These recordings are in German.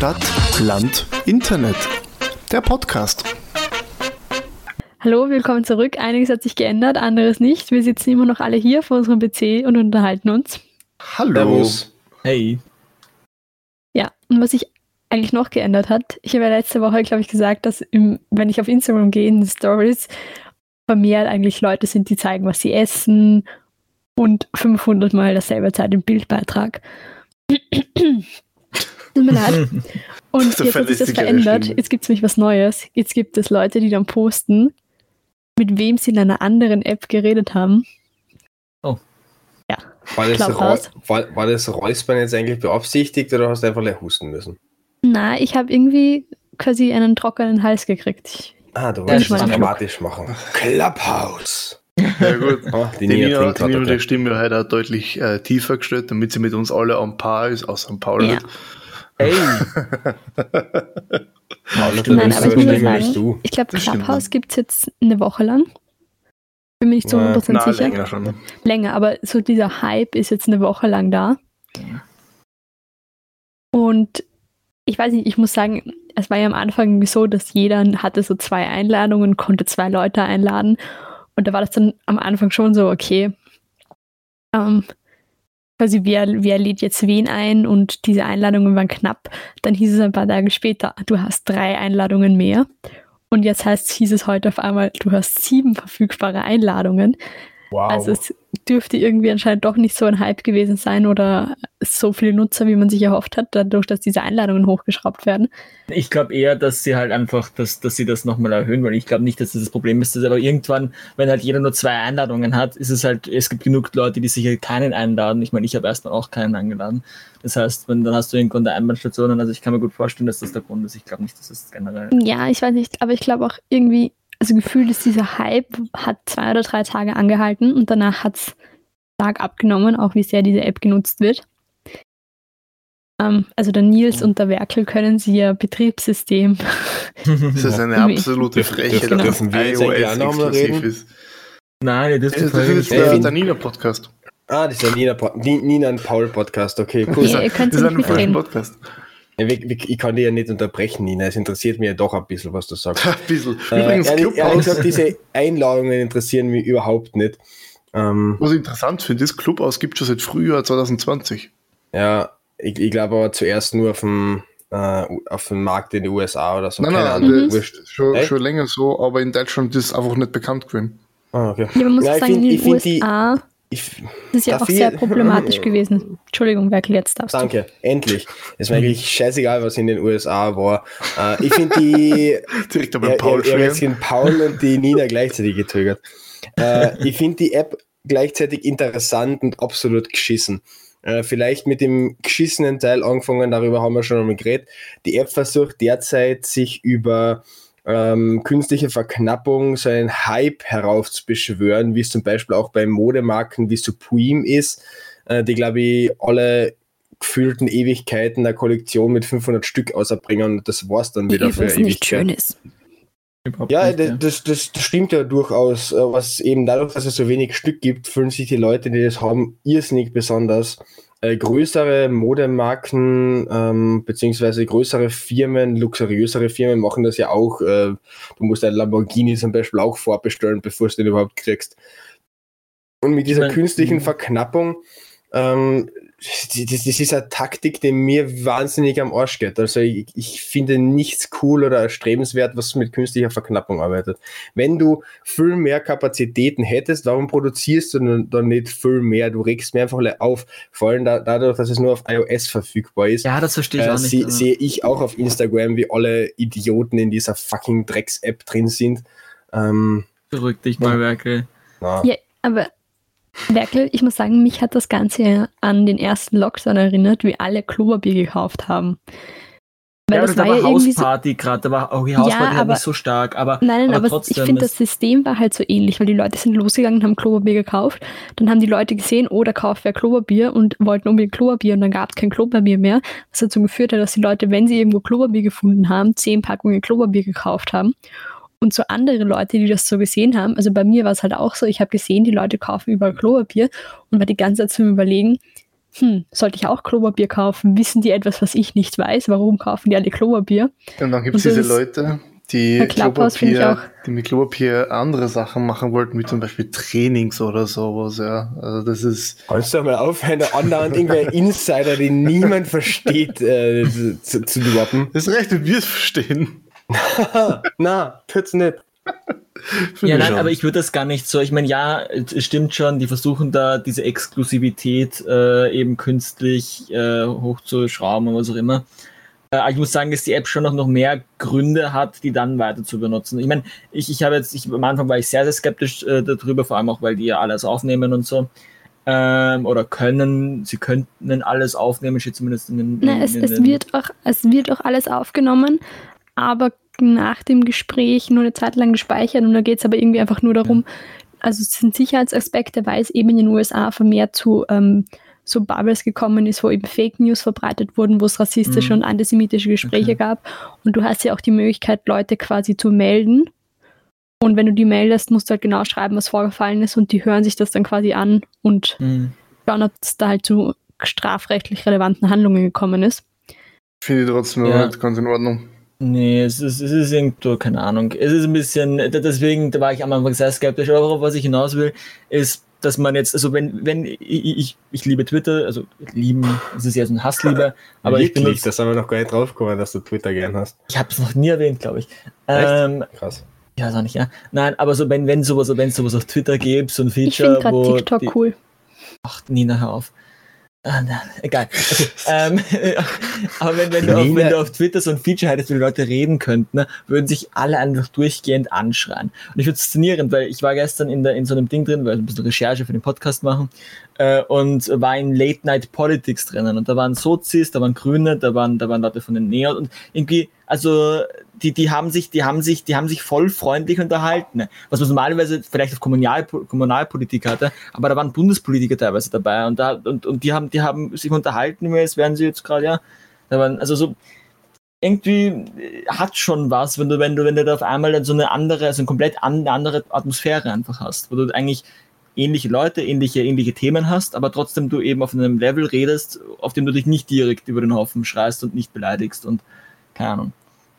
Stadt, Land, Internet. Der Podcast. Hallo, willkommen zurück. Einiges hat sich geändert, anderes nicht. Wir sitzen immer noch alle hier vor unserem PC und unterhalten uns. Hallo. Servus. Hey. Ja, und was sich eigentlich noch geändert hat, ich habe ja letzte Woche, glaube ich, gesagt, dass im, wenn ich auf Instagram gehe, in den Stories, vermehrt eigentlich Leute sind, die zeigen, was sie essen und 500 Mal dasselbe Zeit im Bildbeitrag. Tut mir leid. Und jetzt hat sich das verändert. Jetzt gibt es nämlich was Neues. Jetzt gibt es Leute, die dann posten, mit wem sie in einer anderen App geredet haben. War das, Clubhouse. War, war das Räuspern jetzt eigentlich beabsichtigt oder hast du einfach leer husten müssen? Na, ich habe irgendwie quasi einen trockenen Hals gekriegt. Ich, Ah, du Ja, wolltest es dramatisch machen. Clubhouse. Ja gut. Ah, die Die Nina die Nina gerade. die Stimme heute auch deutlich äh, tiefer gestellt, damit sie mit uns alle am Paar ist, außer am Paul. Ja. halt. Hat Nein, aber ich muss Stimme sagen, ich glaube. Clubhouse gibt es jetzt eine Woche lang. Bin mir nicht zu Ja, 100% Na, sicher. länger schon. länger, aber so dieser Hype ist jetzt eine Woche lang da. Und ich weiß nicht, ich muss sagen, es war ja am Anfang so, dass jeder hatte so zwei Einladungen, konnte zwei Leute einladen. Und da war das dann am Anfang schon so, okay, ähm, quasi wer, wer lädt jetzt wen ein und diese Einladungen waren knapp. Dann hieß es ein paar Tage später, du hast drei Einladungen mehr. Und jetzt heißt, hieß es heute auf einmal, du hast sieben verfügbare Einladungen. Wow. Also es dürfte irgendwie anscheinend doch nicht so ein Hype gewesen sein oder so viele Nutzer, wie man sich erhofft hat, dadurch, dass diese Einladungen hochgeschraubt werden. Ich glaube eher, dass sie halt einfach, dass, dass sie das nochmal erhöhen, weil ich glaube nicht, dass das das Problem ist. Dass aber irgendwann, wenn halt jeder nur zwei Einladungen hat, ist es halt, es gibt genug Leute, die sicher keinen einladen. Ich meine, ich habe erstmal auch keinen eingeladen. Das heißt, wenn, dann hast du irgendwann der Einbahnstationen. Also ich kann mir gut vorstellen, dass das der Grund ist. Ich glaube nicht, dass das generell. Ja, ich weiß nicht, aber ich glaube auch irgendwie, also gefühlt ist dieser Hype, hat zwei oder drei Tage angehalten und danach hat es stark abgenommen, auch wie sehr diese App genutzt wird. Ähm, also der Nils und der Werkel können sie ihr Betriebssystem. Das ist eine absolute Frechheit, dass dürfen wir noch mal exklusiv reden? ist. Nein, Das die Folge ist der, Nina-Podcast. Ah, das ist der Nina, Nina und Paul Podcast. Okay, cool. Ja, ihr könnt Das ist nicht ein mitreden. Podcast. Ja, Ich kann dich ja nicht unterbrechen, Nina. Es interessiert mich ja doch ein bisschen, was du sagst. Ein bisschen. Äh, Übrigens, ehrlich, ehrlich Clubhouse, gesagt, diese Einladungen interessieren mich überhaupt nicht. Ähm, was ich interessant finde, das Clubhouse gibt schon seit Frühjahr 2020. ja, ich, ich glaube aber zuerst nur auf dem, äh, auf dem Markt in den USA oder so. Nein, Keine nein, Ahnung. das ist schon, Echt? schon länger so, aber in Deutschland ist es einfach nicht bekannt gewesen. Ah, okay. Ja, man muss Ja, sagen, find- in ich den find die- USA Ich, das ist ja auch sehr problematisch gewesen. Entschuldigung, Werkel, jetzt darfst du. danke, endlich. Es ist mir eigentlich scheißegal, was in den USA war. Äh, ich finde die, Direkt Ja, Paul ja, ja, jetzt schweren. sind Paul und die Nina gleichzeitig getriggert. Äh, ich finde die App gleichzeitig interessant und absolut geschissen. Äh, vielleicht mit dem geschissenen Teil angefangen, darüber haben wir schon einmal geredet. Die App versucht derzeit, sich über ähm, künstliche Verknappung so einen Hype heraufzubeschwören, wie es zum Beispiel auch bei Modemarken wie Supreme ist, äh, die, glaube ich, alle gefühlten Ewigkeiten eine Kollektion mit 500 Stück auserbringen und das war's dann wieder für was eine nicht Ewigkeit. schön ist. Überhaupt Ja, nicht, das, das, das, das stimmt ja durchaus. äh, Was eben dadurch, dass es so wenig Stück gibt, fühlen sich die Leute, die das haben, irrsinnig besonders. Äh, größere Modemarken ähm, beziehungsweise größere Firmen, luxuriösere Firmen machen das ja auch. Äh, du musst ein Lamborghini zum Beispiel auch vorbestellen, bevor du den überhaupt kriegst. Und mit dieser mein, künstlichen mhm. Verknappung, ähm, das, das ist eine Taktik, die mir wahnsinnig am Arsch geht. Also ich, ich finde nichts cool oder erstrebenswert, was mit künstlicher Verknappung arbeitet. Wenn du viel mehr Kapazitäten hättest, warum produzierst du dann- nicht viel mehr? Du regst mir einfach alle auf. Vor allem da, dadurch, dass es nur auf iOS verfügbar ist. Ja, das verstehe ich Äh, auch nicht. aber- sehe ich auch auf Instagram, wie alle Idioten in dieser fucking Drecks-App drin sind. Ähm, Beruhig dich mal, Werkel. na. Ja, aber Werkel, ich muss sagen, mich hat das Ganze an den ersten Lockdown erinnert, wie alle Klopapier gekauft haben. Weil ja, das war war ja irgendwie so, Hausparty gerade, da war auch die Hausparty halt aber- nicht so stark, aber, Nein, nein, aber, aber, ich finde, das- das System war halt so ähnlich, weil die Leute sind losgegangen und haben Klopapier gekauft. Dann haben die Leute gesehen, oh, da kauft wer Klopapier und wollten unbedingt Klopapier und dann gab es kein Klopapier mehr, was dazu geführt hat, dass die Leute, wenn sie irgendwo Klopapier gefunden haben, zehn Packungen Klopapier gekauft haben. Und so andere Leute, die das so gesehen haben, also bei mir war es halt auch so, ich habe gesehen, die Leute kaufen überall Klopapier und war die ganze Zeit zum Überlegen, hm, sollte ich auch Klopapier kaufen? Wissen die etwas, was ich nicht weiß? Warum kaufen die alle Klopapier? Und dann gibt es diese das- Leute, die, Klopapier, auch. die mit Klopapier andere Sachen machen wollten, wie zum Beispiel Trainings oder sowas, ja. Also das ist, Kannst du mal aufhören, andauernd irgendwelche Insider, die niemand versteht, äh, zu, zu, zu droppen? das ist recht, wenn wir es verstehen. Na, tut's nicht. Ja, nein, schon. aber ich würde das gar nicht so. Ich meine, ja, es stimmt schon, die versuchen da diese Exklusivität äh, eben künstlich äh, hochzuschrauben und was auch immer. Äh, aber ich muss sagen, dass die App schon noch, noch mehr Gründe hat, die dann weiter zu benutzen. Ich meine, ich, ich habe jetzt, ich, am Anfang war ich sehr, sehr skeptisch äh, darüber, vor allem auch, weil die ja alles aufnehmen und so. Ähm, oder können, sie könnten alles aufnehmen, steht zumindest in den. Na, in, es, in es, den- wird auch, es wird auch alles aufgenommen, aber nach dem Gespräch nur eine Zeit lang gespeichert und da geht es aber irgendwie einfach nur darum, also es sind Sicherheitsaspekte, weil es eben in den USA vermehrt zu ähm, so Bubbles gekommen ist, wo eben Fake News verbreitet wurden, wo es rassistische Mhm. und antisemitische Gespräche Okay. gab. Und du hast ja auch die Möglichkeit, Leute quasi zu melden. Und wenn du die meldest, musst du halt genau schreiben, was vorgefallen ist und die hören sich das dann quasi an und Hm. schauen, ob es da halt zu strafrechtlich relevanten Handlungen gekommen ist. Finde ich trotzdem Ja. nicht ganz in Ordnung. Nee, es ist, es ist irgendwo, keine Ahnung. Es ist ein bisschen, deswegen da war ich am Anfang sehr skeptisch, aber worauf was ich hinaus will, ist, dass man jetzt, also wenn, wenn, ich, ich, ich liebe Twitter, also lieben, es ist ja so ein Hassliebe, aber ich Wirklich, benutze, das haben wir noch gar nicht draufgekommen, dass du Twitter gern hast. ich habe es noch nie erwähnt, glaube ich. Echt? Ähm, Krass. ja, ist auch nicht, ja. Nein, aber so, wenn, wenn sowas, wenn sowas auf Twitter gibt, so ein Ich Feature, finde gerade TikTok die, cool. Ach, Nina, hör auf. Ah, nein, egal. Okay, ähm, aber wenn, wenn, du auf, wenn du auf Twitter so ein Feature hättest, wo die Leute reden könnten, ne, würden sich alle einfach durchgehend anschreien. Und ich finde es faszinierend, weil ich war gestern in, der, in so einem Ding drin, weil ich ein bisschen Recherche für den Podcast machen, äh, und war in Late Night Politics drinnen. Und da waren Sozis, da waren Grüne, da waren, da waren Leute von den Neon und irgendwie, also die, die haben sich, die haben sich, die haben sich voll freundlich unterhalten. Was man normalerweise vielleicht auf Kommunal, Kommunalpolitik hatte, aber da waren Bundespolitiker teilweise dabei und da, und, und die haben, die haben sich unterhalten, als wären sie jetzt gerade, ja, da waren, also so, irgendwie äh, hat schon was, wenn du, wenn du, wenn du da auf einmal dann so eine andere, so eine komplett andere Atmosphäre einfach hast, wo du eigentlich ähnliche Leute, ähnliche, ähnliche Themen hast, aber trotzdem du eben auf einem Level redest, auf dem du dich nicht direkt über den Haufen schreist und nicht beleidigst und keine Ahnung.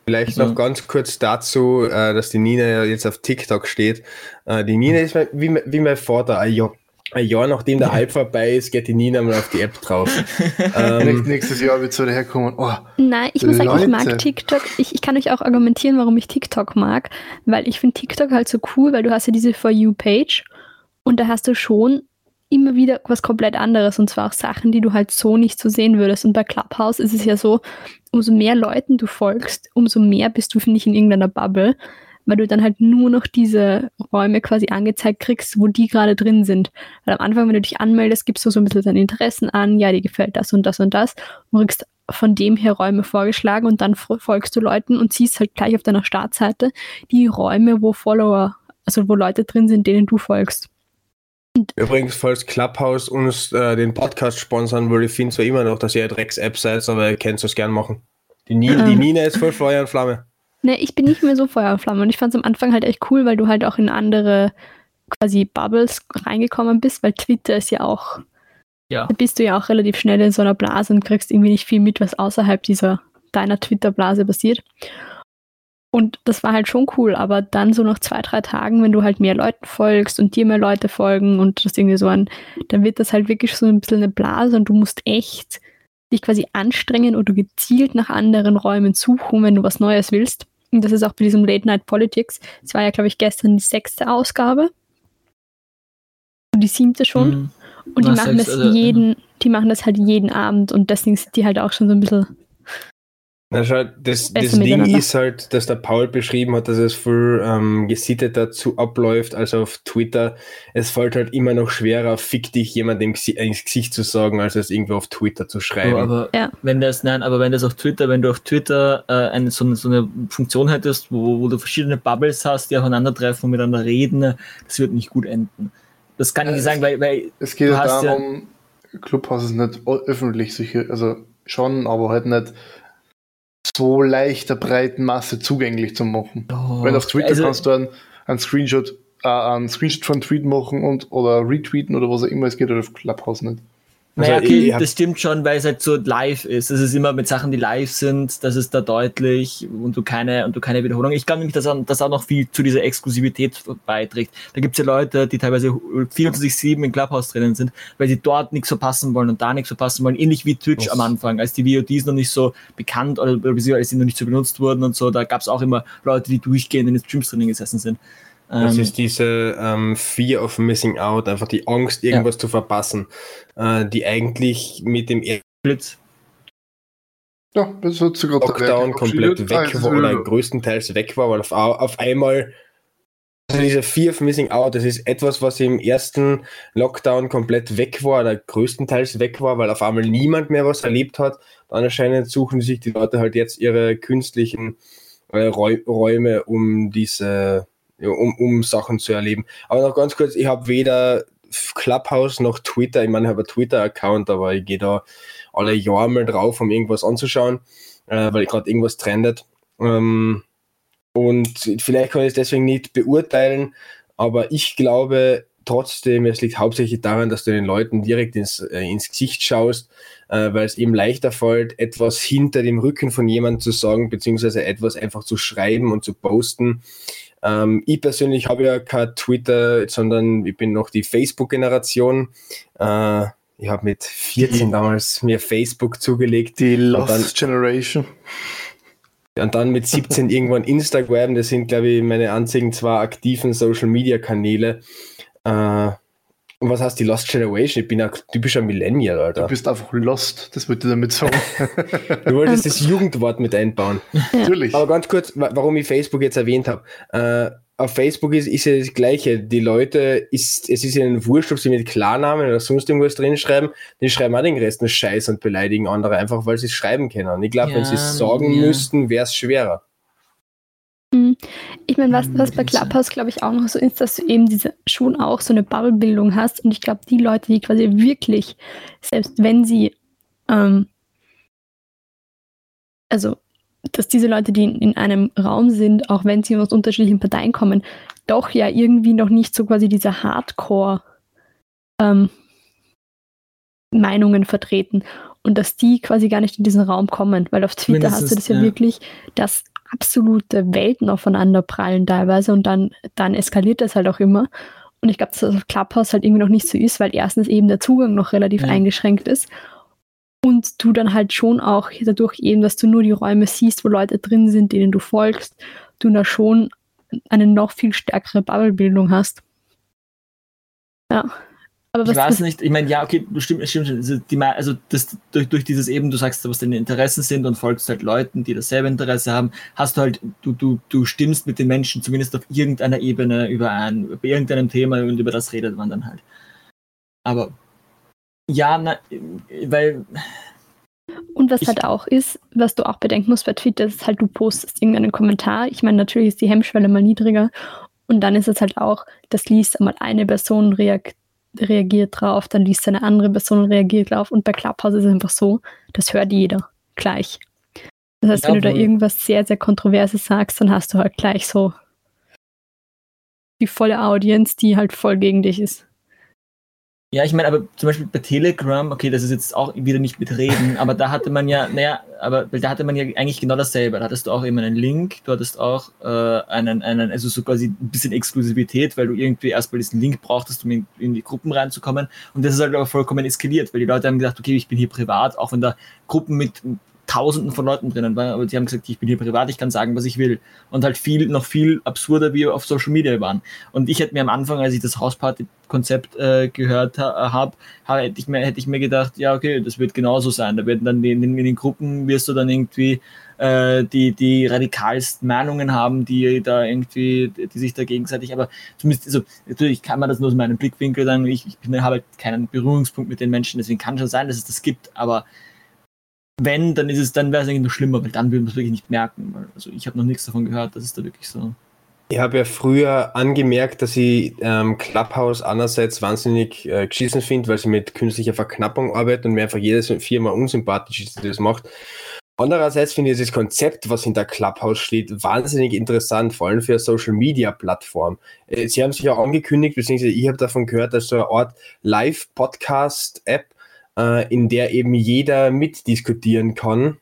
Vielleicht Also- noch ganz kurz dazu, äh, dass die Nina ja jetzt auf TikTok steht. Äh, die Nina ist mein- wie, mein- wie mein Vater. Ein Jahr, ein Jahr nachdem der Hype vorbei ist, geht die Nina mal auf die App drauf. Ähm, nächstes Jahr wird so daherkommen, oh, Nein, ich muss sagen, ich Leute. mag TikTok. Ich, ich kann euch auch argumentieren, warum ich TikTok mag, weil ich finde TikTok halt so cool, weil du hast ja diese For You-Page und da hast du schon immer wieder was komplett anderes und zwar auch Sachen, die du halt so nicht so sehen würdest. Und bei Clubhouse ist es ja so, umso mehr Leuten du folgst, umso mehr bist du, finde ich, in irgendeiner Bubble, weil du dann halt nur noch diese Räume quasi angezeigt kriegst, wo die gerade drin sind. Weil am Anfang, wenn du dich anmeldest, gibst du so ein bisschen deine Interessen an, ja, dir gefällt das und das und das und kriegst von dem her Räume vorgeschlagen und dann fo- folgst du Leuten und siehst halt gleich auf deiner Startseite die Räume, wo Follower, also wo Leute drin sind, denen du folgst. Übrigens, falls Clubhouse uns äh, den Podcast sponsern will, ich finde zwar immer noch, dass ihr eine Drecks-App seid, aber ihr könnt es gern machen. Die, Ni die Ähm. Nina ist voll Feuer und Flamme. Ne, ich bin nicht mehr so Feuer und Flamme und ich fand es am Anfang halt echt cool, weil du halt auch in andere quasi Bubbles reingekommen bist, weil Twitter ist ja auch, Ja. da bist du ja auch relativ schnell in so einer Blase und kriegst irgendwie nicht viel mit, was außerhalb dieser deiner Twitter-Blase passiert. Und das war halt schon cool, aber dann so nach zwei, drei Tagen, wenn du halt mehr Leuten folgst und dir mehr Leute folgen und das irgendwie so an, dann wird das halt wirklich so ein bisschen eine Blase und du musst echt dich quasi anstrengen oder gezielt nach anderen Räumen suchen, wenn du was Neues willst. Und das ist auch bei diesem Late Night Politics. Es war ja, glaube ich, gestern die sechste Ausgabe. Und die siebte schon. Mhm. Und die Na, machen sechs, das also, jeden, die machen das halt jeden Abend und deswegen sind die halt auch schon so ein bisschen. Na, schau, das, das Ding ist halt, dass der Paul beschrieben hat, dass es viel ähm, gesitteter zu abläuft als auf Twitter. Es fällt halt immer noch schwerer, fick dich jemandem ins Gesicht zu sagen, als es irgendwo auf Twitter zu schreiben. Oh, aber Ja. wenn das, nein, aber wenn das auf Twitter, wenn du auf Twitter äh, eine, so, eine, so eine Funktion hättest, wo, wo du verschiedene Bubbles hast, die aufeinandertreffen und miteinander reden, das wird nicht gut enden. Das kann ich nicht sagen, weil, weil Es geht Du ja darum, Clubhouse ist nicht öffentlich sicher, also schon, aber halt nicht so leicht der breiten Masse zugänglich zu machen. oh, Wenn auf Twitter also, kannst du einen, einen Screenshot, äh, einen Screenshot von Tweet machen und oder retweeten oder was auch immer es geht, oder auf Clubhouse nicht. Naja, Also, okay, das stimmt schon, weil es halt so live ist. Es ist immer mit Sachen, die live sind, das ist da deutlich und du keine, und du keine Wiederholung. Ich glaube nämlich, dass auch, dass auch noch viel zu dieser Exklusivität beiträgt. Da gibt es ja Leute, die teilweise 24-7 in Clubhouse drinnen sind, weil sie dort nichts verpassen wollen und da nichts verpassen wollen. Ähnlich wie Twitch Was? am Anfang, als die VODs noch nicht so bekannt oder beziehungsweise als sie noch nicht so benutzt wurden und so, da gab es auch immer Leute, die durchgehend in den Streams drinnen gesessen sind. Das Ähm, ist diese ähm, Fear of Missing Out, einfach die Angst, irgendwas zu verpassen, äh, die eigentlich mit dem Blitz. Ja, das hat gerade Lockdown komplett weg war oder größtenteils weg war, weil auf, auf einmal also diese Fear of Missing Out, das ist etwas, was im ersten Lockdown komplett weg war oder größtenteils weg war, weil auf einmal niemand mehr was erlebt hat. Dann anscheinend suchen sich die Leute halt jetzt ihre künstlichen äh, Räu- Räume, um diese, ja, um, um Sachen zu erleben. Aber noch ganz kurz, ich habe weder Clubhouse noch Twitter, ich meine, ich habe einen Twitter-Account, aber ich gehe da alle Jahre mal drauf, um irgendwas anzuschauen, äh, weil gerade irgendwas trendet. Ähm, und vielleicht kann ich es deswegen nicht beurteilen, aber ich glaube trotzdem, es liegt hauptsächlich daran, dass du den Leuten direkt ins, äh, ins Gesicht schaust, äh, weil es eben leichter fällt, etwas hinter dem Rücken von jemandem zu sagen, beziehungsweise etwas einfach zu schreiben und zu posten. Ähm, ich persönlich habe ja kein Twitter, sondern ich bin noch die Facebook-Generation. Äh, ich habe mit 14 damals mir Facebook zugelegt. Die Und dann- Lost Generation. Und dann mit 17 irgendwann Instagram, das sind, glaube ich, meine einzigen zwei aktiven Social Media Kanäle. Äh, und was heißt die Lost Generation? Ich bin ein typischer Millennial, Du Alter. bist einfach lost, das wollte ich damit sagen. Du wolltest das Jugendwort mit einbauen. Natürlich. Aber ganz kurz, wa- warum ich Facebook jetzt erwähnt habe. Äh, auf Facebook ist, ist ja das Gleiche. Die Leute, ist, es ist ihnen wurscht, ob sie mit Klarnamen oder sonst irgendwas drin schreiben. Die schreiben auch den Rest nur Scheiß und beleidigen andere, einfach weil sie es schreiben können. Und ich glaube, wenn sie es Ja, sagen ja. müssten, wäre es schwerer. Ich meine, was, Hm, was bei. Clubhouse, glaube ich, auch noch so ist, dass du eben diese schon auch so eine Bubblebildung hast. Und ich glaube, die Leute, die quasi wirklich, selbst wenn sie, ähm, also, dass diese Leute, die in, in einem Raum sind, auch wenn sie aus unterschiedlichen Parteien kommen, doch ja irgendwie noch nicht so quasi diese Hardcore ähm, Meinungen vertreten. Und dass die quasi gar nicht in diesen Raum kommen, weil auf Twitter hast du Mindestens, das ja, ja. wirklich, dass absolute Welten aufeinander prallen teilweise und dann, dann eskaliert das halt auch immer. Und ich glaube, dass das auf Clubhouse halt irgendwie noch nicht so ist, weil erstens eben der Zugang noch relativ Ja. eingeschränkt ist und du dann halt schon auch dadurch eben, dass du nur die Räume siehst, wo Leute drin sind, denen du folgst, du da schon eine noch viel stärkere Bubblebildung hast. Ja. Aber Ich weiß nicht, ich meine, ja, okay, du stimmt, stimmt schon. Also, die, also das, durch, durch dieses eben, du sagst, was deine Interessen sind und folgst halt Leuten, die dasselbe Interesse haben, hast du halt, du, du, du stimmst mit den Menschen zumindest auf irgendeiner Ebene überein, über irgendeinem Thema und über das redet man dann halt. Aber ja, na, weil Und was Ich- halt auch ist, was du auch bedenken musst bei Twitter, ist halt, du postest irgendeinen Kommentar. Ich meine, natürlich ist die Hemmschwelle mal niedriger. Und dann ist es halt auch, das liest einmal eine Person reag reagiert drauf, dann liest eine andere Person und reagiert drauf. Und bei Clubhouse ist es einfach so, das hört jeder gleich. Das heißt, wenn du da Jawohl. irgendwas sehr, sehr Kontroverses sagst, dann hast du halt gleich so die volle Audience, die halt voll gegen dich ist. Ja, ich meine, aber zum Beispiel bei Telegram, okay, das ist jetzt auch wieder nicht mit Reden, aber da hatte man ja, naja, aber da hatte man ja eigentlich genau dasselbe. Da hattest du auch eben einen Link, du hattest auch äh, einen, einen, also so quasi ein bisschen Exklusivität, weil du irgendwie erstmal diesen Link brauchtest, um in, in die Gruppen reinzukommen. Und das ist halt aber vollkommen eskaliert, weil die Leute haben gedacht, okay, ich bin hier privat, auch wenn da Gruppen mit Tausenden von Leuten drinnen waren, aber die haben gesagt, ich bin hier privat, ich kann sagen, was ich will. Und halt viel, noch viel absurder, wie auf Social Media waren. Und ich hätte mir am Anfang, als ich das Hausparty-Konzept äh, gehört ha habe, ha, hätte, ich mir, ich mir gedacht, ja, okay, das wird genauso sein. Da werden dann in den, in den Gruppen wirst du dann irgendwie äh, die, die radikalsten Meinungen haben, die da irgendwie, die sich da gegenseitig, aber zumindest, also, natürlich kann man das nur aus meinem Blickwinkel sagen, ich, ich habe halt keinen Berührungspunkt mit den Menschen, deswegen kann schon sein, dass es das gibt, aber wenn, dann ist es, dann wäre es eigentlich noch schlimmer, weil dann würde man es wirklich nicht merken. Also ich habe noch nichts davon gehört, dass es da wirklich so. Ich habe ja früher angemerkt, dass ich ähm, Clubhouse einerseits wahnsinnig äh, geschissen finde, weil sie mit künstlicher Verknappung arbeitet und mir einfach jedes Firma unsympathisch ist, die das macht. Andererseits finde ich das Konzept, was hinter Clubhouse steht, wahnsinnig interessant, vor allem für Social-Media-Plattform. Äh, Sie haben sich ja angekündigt, beziehungsweise ich habe davon gehört, dass so eine Art Live-Podcast-App, äh, in der eben jeder mitdiskutieren kann.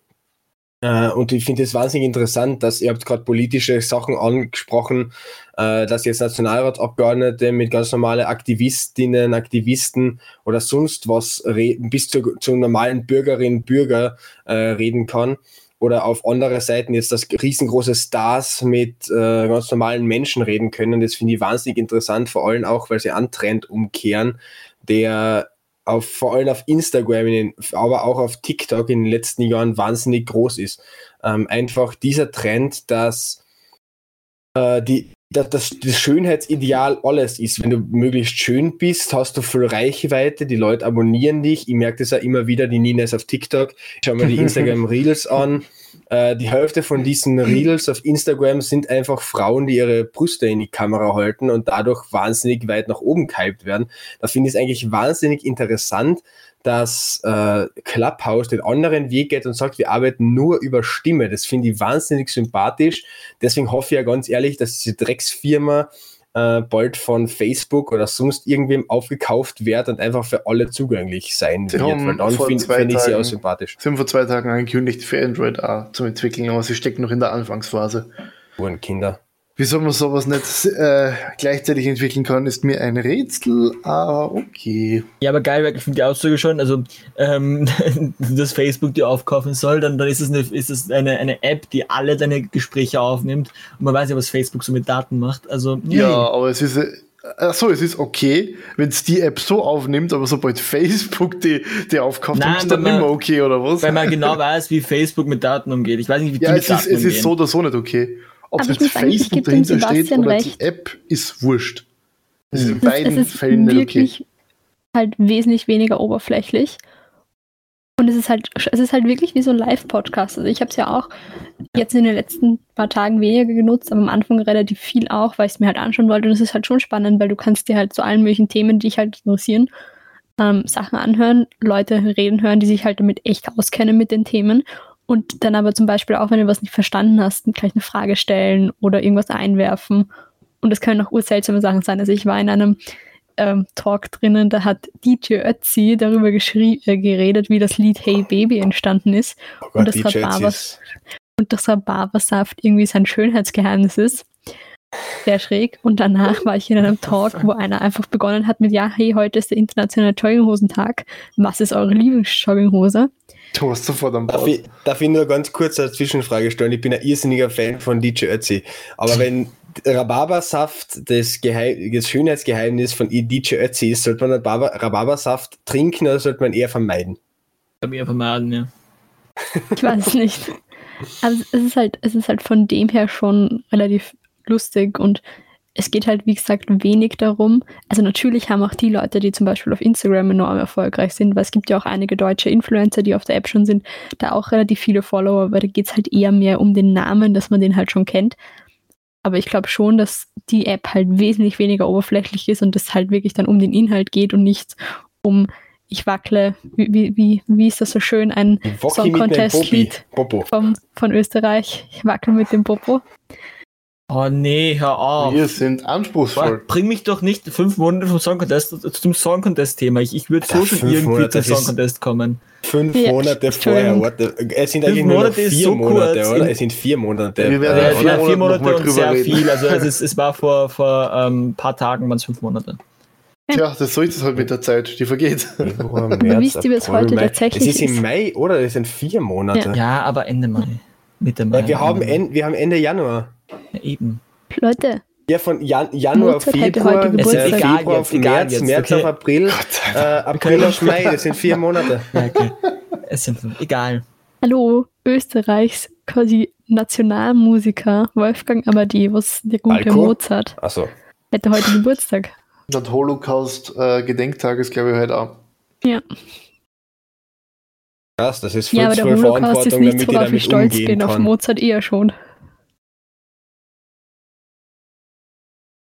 Äh, und ich finde es wahnsinnig interessant, dass ihr habt gerade politische Sachen angesprochen, äh, dass jetzt Nationalratsabgeordnete mit ganz normalen Aktivistinnen, Aktivisten oder sonst was reden, bis zu, zu normalen Bürgerinnen und Bürger äh, reden kann. Oder auf andere Seiten jetzt, dass riesengroße Stars mit äh, ganz normalen Menschen reden können. Das finde ich wahnsinnig interessant, vor allem auch, weil sie einen Trend umkehren, der auf, vor allem auf Instagram, in den, aber auch auf TikTok in den letzten Jahren wahnsinnig groß ist. Ähm, einfach dieser Trend, dass äh, die, dass das, das Schönheitsideal alles ist. Wenn du möglichst schön bist, hast du viel Reichweite, die Leute abonnieren dich. Ich merke das ja immer wieder, die Nina ist auf TikTok. Ich schau mir die Instagram Reels an. Äh, die Hälfte von diesen Reels auf Instagram sind einfach Frauen, die ihre Brüste in die Kamera halten und dadurch wahnsinnig weit nach oben gehypt werden. Da finde ich es eigentlich wahnsinnig interessant, dass äh, Clubhouse den anderen Weg geht und sagt, wir arbeiten nur über Stimme. Das finde ich wahnsinnig sympathisch. Deswegen hoffe ich ja ganz ehrlich, dass diese Drecksfirma äh, bald von Facebook oder sonst irgendwem aufgekauft wird und einfach für alle zugänglich sein Sie wird. Weil dann finde find ich sie auch sympathisch. Sie haben vor zwei Tagen angekündigt für Android auch zum Entwickeln, aber sie stecken noch in der Anfangsphase. Kinder. Wieso man sowas nicht äh, gleichzeitig entwickeln kann, ist mir ein Rätsel, aber okay. Ja, aber geil, ich finde die Aussage schon, also ähm, dass Facebook die aufkaufen soll, dann, dann ist es, eine, ist es eine, eine App, die alle deine Gespräche aufnimmt und man weiß ja, was Facebook so mit Daten macht. Also, Ja, nee. aber es ist. äh, Ach so, es ist okay, wenn es die App so aufnimmt, aber sobald Facebook die, die aufkauft, Nein, dann ist dann nicht man- mehr okay, oder was? weil man genau weiß, wie Facebook mit Daten umgeht. Ich weiß nicht, wie die ja, mit es ist, Daten es ist so oder so nicht okay. Ob jetzt Facebook dahinter steht oder recht. die App, ist wurscht. Es ist in ist, beiden es ist Fällen nicht okay. wirklich halt wesentlich weniger oberflächlich. Und es ist halt, es ist halt wirklich wie so ein Live-Podcast. Also ich habe es ja auch jetzt in den letzten paar Tagen weniger genutzt, aber am Anfang relativ viel auch, weil ich es mir halt anschauen wollte. Und es ist halt schon spannend, weil du kannst dir halt zu allen möglichen Themen, die dich halt interessieren, ähm, Sachen anhören, Leute reden hören, die sich halt damit echt auskennen mit den Themen. Und dann aber zum Beispiel auch, wenn du was nicht verstanden hast, gleich eine Frage stellen oder irgendwas einwerfen. Und das können auch urseltsame Sachen sein. Also ich war in einem ähm, Talk drinnen, da hat DJ Ötzi darüber äh, geredet, wie das Lied Hey Baby entstanden ist. Oh Und das ist- Und dass Rhabarbersaft irgendwie sein Schönheitsgeheimnis ist. Sehr schräg. Und danach war ich in einem Talk, wo einer einfach begonnen hat mit, ja, hey, heute ist der internationale Jogginghosentag. Was ist eure Lieblingsjogginghose? Du hast sofort am Darf ich, darf ich nur ganz kurz eine Zwischenfrage stellen? Ich bin ein irrsinniger Fan von DJ Ötzi. Aber wenn Rhabarbersaft das, Geheim, das Schönheitsgeheimnis von DJ Ötzi ist, sollte man Rhabarber- Rhabarbersaft trinken oder sollte man eher vermeiden? Ich einfach mal ja. Ich weiß es nicht. Also es ist halt, es ist halt von dem her schon relativ lustig und es geht halt, wie gesagt, wenig darum. Also natürlich haben auch die Leute, die zum Beispiel auf Instagram enorm erfolgreich sind, weil es gibt ja auch einige deutsche Influencer, die auf der App schon sind, da auch relativ viele Follower, aber da geht es halt eher mehr um den Namen, dass man den halt schon kennt. Aber ich glaube schon, dass die App halt wesentlich weniger oberflächlich ist und es halt wirklich dann um den Inhalt geht und nicht um ich wackle, wie, wie, wie, wie ist das so schön, ein Woki Song mit einem Contest Popi. Lied Popo. vom, von Österreich. Ich wackel mit dem Popo. Oh nee, hör auf. Wir sind Boah, anspruchsvoll. bring mich doch nicht fünf Monate vom Song Contest zum Song Contest Thema. Ich, ich würde so Ja, schon irgendwie Monate, zum Song ist- Contest kommen. Fünf Ja, Monate vorher. What the, es sind Fünf eigentlich nur Monate ist vier so Monate, oder? Es sind vier Monate. Wir werden Äh, ja vier ja, Monate vier Monate mal und drüber sehr reden. viel. Also es, ist, es war vor, vor ähm, ein paar Tagen, waren es fünf Monate. Tja, das so ist es halt mit der Zeit, die vergeht. Februar, März, wisst ihr, was heute Mai. tatsächlich Es ist im ist? Mai, oder? Das sind vier Monate. Ja, aber Ende Mai. Mitte Mai. Wir, haben en, wir haben Ende Januar. Ja, eben. Leute, Ja, von Jan Januar auf Mozart Februar, heute äh, Geburtstag. Egal Februar jetzt, auf egal März, jetzt, März okay. auf April, äh, April auf Mai, das sind vier Monate. Ja, okay. es sind. Egal. hallo, Österreichs quasi Nationalmusiker Wolfgang Amadeus, der gute Alko? Mozart, Achso. hätte heute Geburtstag. Das Holocaust-Gedenktag ist, glaube ich, heute auch. Ja, Krass, das ist voll ja aber der Holocaust ist nichts, damit ich worauf ich damit stolz umgehen bin. Auf kann. Mozart eher schon.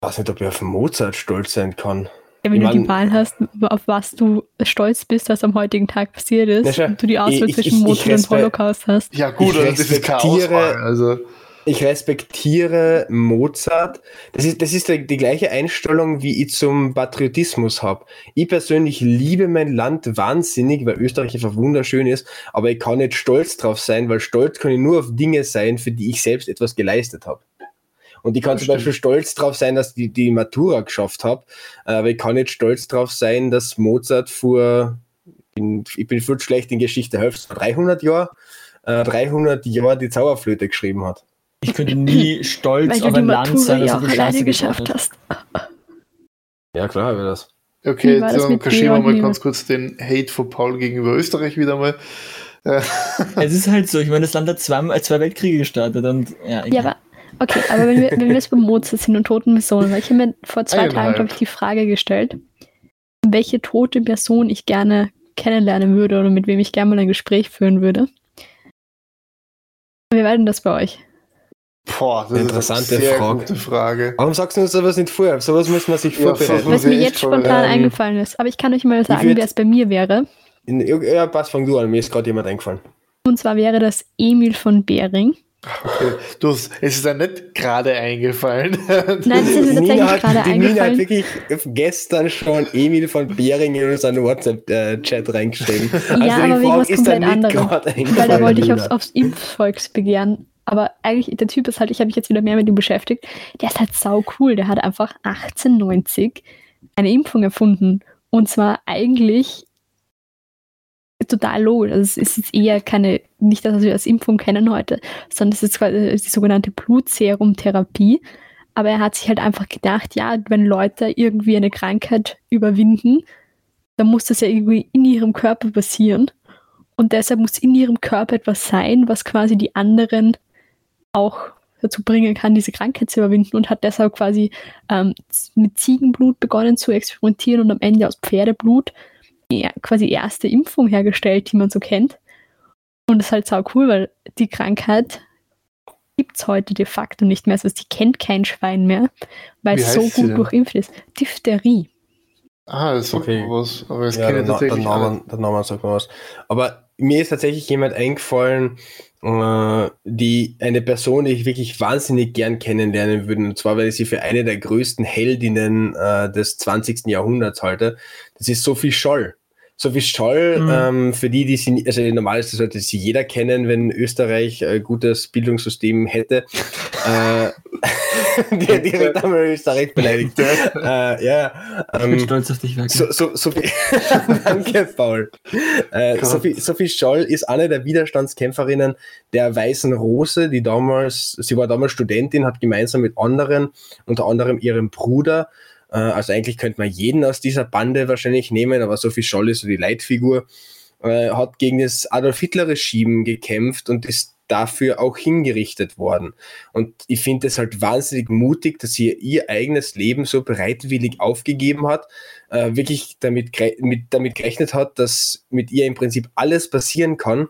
Weiß nicht, ob ich auf Mozart stolz sein kann. Ja, wenn Ich du die mein- Wahl hast, auf was du stolz bist, was am heutigen Tag passiert ist, schau, und du die Auswahl ich- zwischen ich- Mozart und Holocaust hast. Ja, gut, Ich also das ist keine Auswahl. Also, ich respektiere Mozart. Das ist, das ist die, die gleiche Einstellung, wie ich zum Patriotismus habe. Ich persönlich liebe mein Land wahnsinnig, weil Österreich einfach wunderschön ist, aber ich kann nicht stolz drauf sein, weil stolz kann ich nur auf Dinge sein, für die ich selbst etwas geleistet habe. Und ich kann Das zum Beispiel stolz drauf sein, dass ich die Matura geschafft habe, aber ich kann nicht stolz drauf sein, dass Mozart vor, in, ich bin viel schlecht in Geschichte, hilft 300 Jahre, äh, 300 Jahre die Zauberflöte geschrieben hat. Ich könnte nie stolz Weil du auf die ein Land sein, das ja so auch viel alleine Scheiße geschafft hast. Ja, klar, habe ich das. Okay, dann kaschieren wir mal Liebe? ganz kurz den Hate von Paul gegenüber Österreich wieder mal. Äh, Es ist halt so, ich meine, das Land hat zwei, äh, zwei Weltkriege gestartet und ja, Ja, aber okay, aber wenn wir, wenn wir jetzt bei Mozart sind und toten Personen, weil ich habe mir vor zwei Tagen, Eineinhalb. glaube ich, die Frage gestellt, welche tote Person ich gerne kennenlernen würde oder mit wem ich gerne mal ein Gespräch führen würde. Wie war denn das bei euch? boah, das Interessante ist eine sehr Frage. gute Frage. Warum sagst du uns sowas nicht vorher? Sowas muss man sich Ja, vorbereiten. Muss Was mir jetzt spontan eingefallen ist. Aber ich kann euch mal sagen, wer es bei mir wäre. In, ja, pass, fang du an, mir ist gerade jemand eingefallen. Und zwar wäre das Emil von Behring. Okay. Du hast, es ist ja nicht gerade eingefallen. Nein, das ist tatsächlich hat, gerade die Nina hat eingefallen. wirklich gestern schon Emil von Behring in unseren WhatsApp-Chat reingeschrieben. Ja, aber wegen was komplett anderem. Weil da eingefallen, wollte ich aufs, aufs Impfvolksbegehren. Aber eigentlich, der Typ ist halt, ich habe mich jetzt wieder mehr mit ihm beschäftigt, der ist halt sau cool. Der hat einfach 1890 eine Impfung erfunden. Und zwar eigentlich total logisch. Also es ist jetzt eher keine, nicht das, was wir als Impfung kennen heute, sondern es ist quasi die sogenannte Blutserumtherapie. Aber er hat sich halt einfach gedacht, ja, wenn Leute irgendwie eine Krankheit überwinden, dann muss das ja irgendwie in ihrem Körper passieren. Und deshalb muss in ihrem Körper etwas sein, was quasi die anderen auch dazu bringen kann, diese Krankheit zu überwinden und hat deshalb quasi ähm, mit Ziegenblut begonnen zu experimentieren und am Ende aus Pferdeblut quasi erste Impfung hergestellt, die man so kennt. Und das ist halt sau cool, weil die Krankheit gibt es heute de facto nicht mehr. Also die kennt kein Schwein mehr, weil es so gut durchimpft ist. Diphtherie. Ah, das sagt Okay. was, aber Ja, kenne der, ich. Name, der Name sagt mir was. Aber mir ist tatsächlich jemand eingefallen, äh, die eine Person, die ich wirklich wahnsinnig gern kennenlernen würde. Und zwar, weil ich sie für eine der größten Heldinnen äh, des 20. Jahrhunderts halte. Das ist Sophie Scholl. Sophie Scholl, Mhm. ähm, für die, die sie, also normalerweise sollte sie jeder kennen, wenn Österreich ein gutes Bildungssystem hätte. äh, die, direkt einmal Österreich beleidigt. äh, ja, Ich bin ähm, stolz auf dich, Werke. so, so, Sophie, danke, Paul. Äh. Sophie, Sophie Scholl ist eine der Widerstandskämpferinnen der Weißen Rose, die damals, sie war damals Studentin, hat gemeinsam mit anderen, unter anderem ihrem Bruder, äh, also eigentlich könnte man jeden aus dieser Bande wahrscheinlich nehmen, aber Sophie Scholl ist so die Leitfigur, äh, hat gegen das Adolf Hitler-Regime gekämpft und ist dafür auch hingerichtet worden. Und ich finde es halt wahnsinnig mutig, dass sie ihr eigenes Leben so bereitwillig aufgegeben hat, äh, wirklich damit, mit, damit gerechnet hat, dass mit ihr im Prinzip alles passieren kann.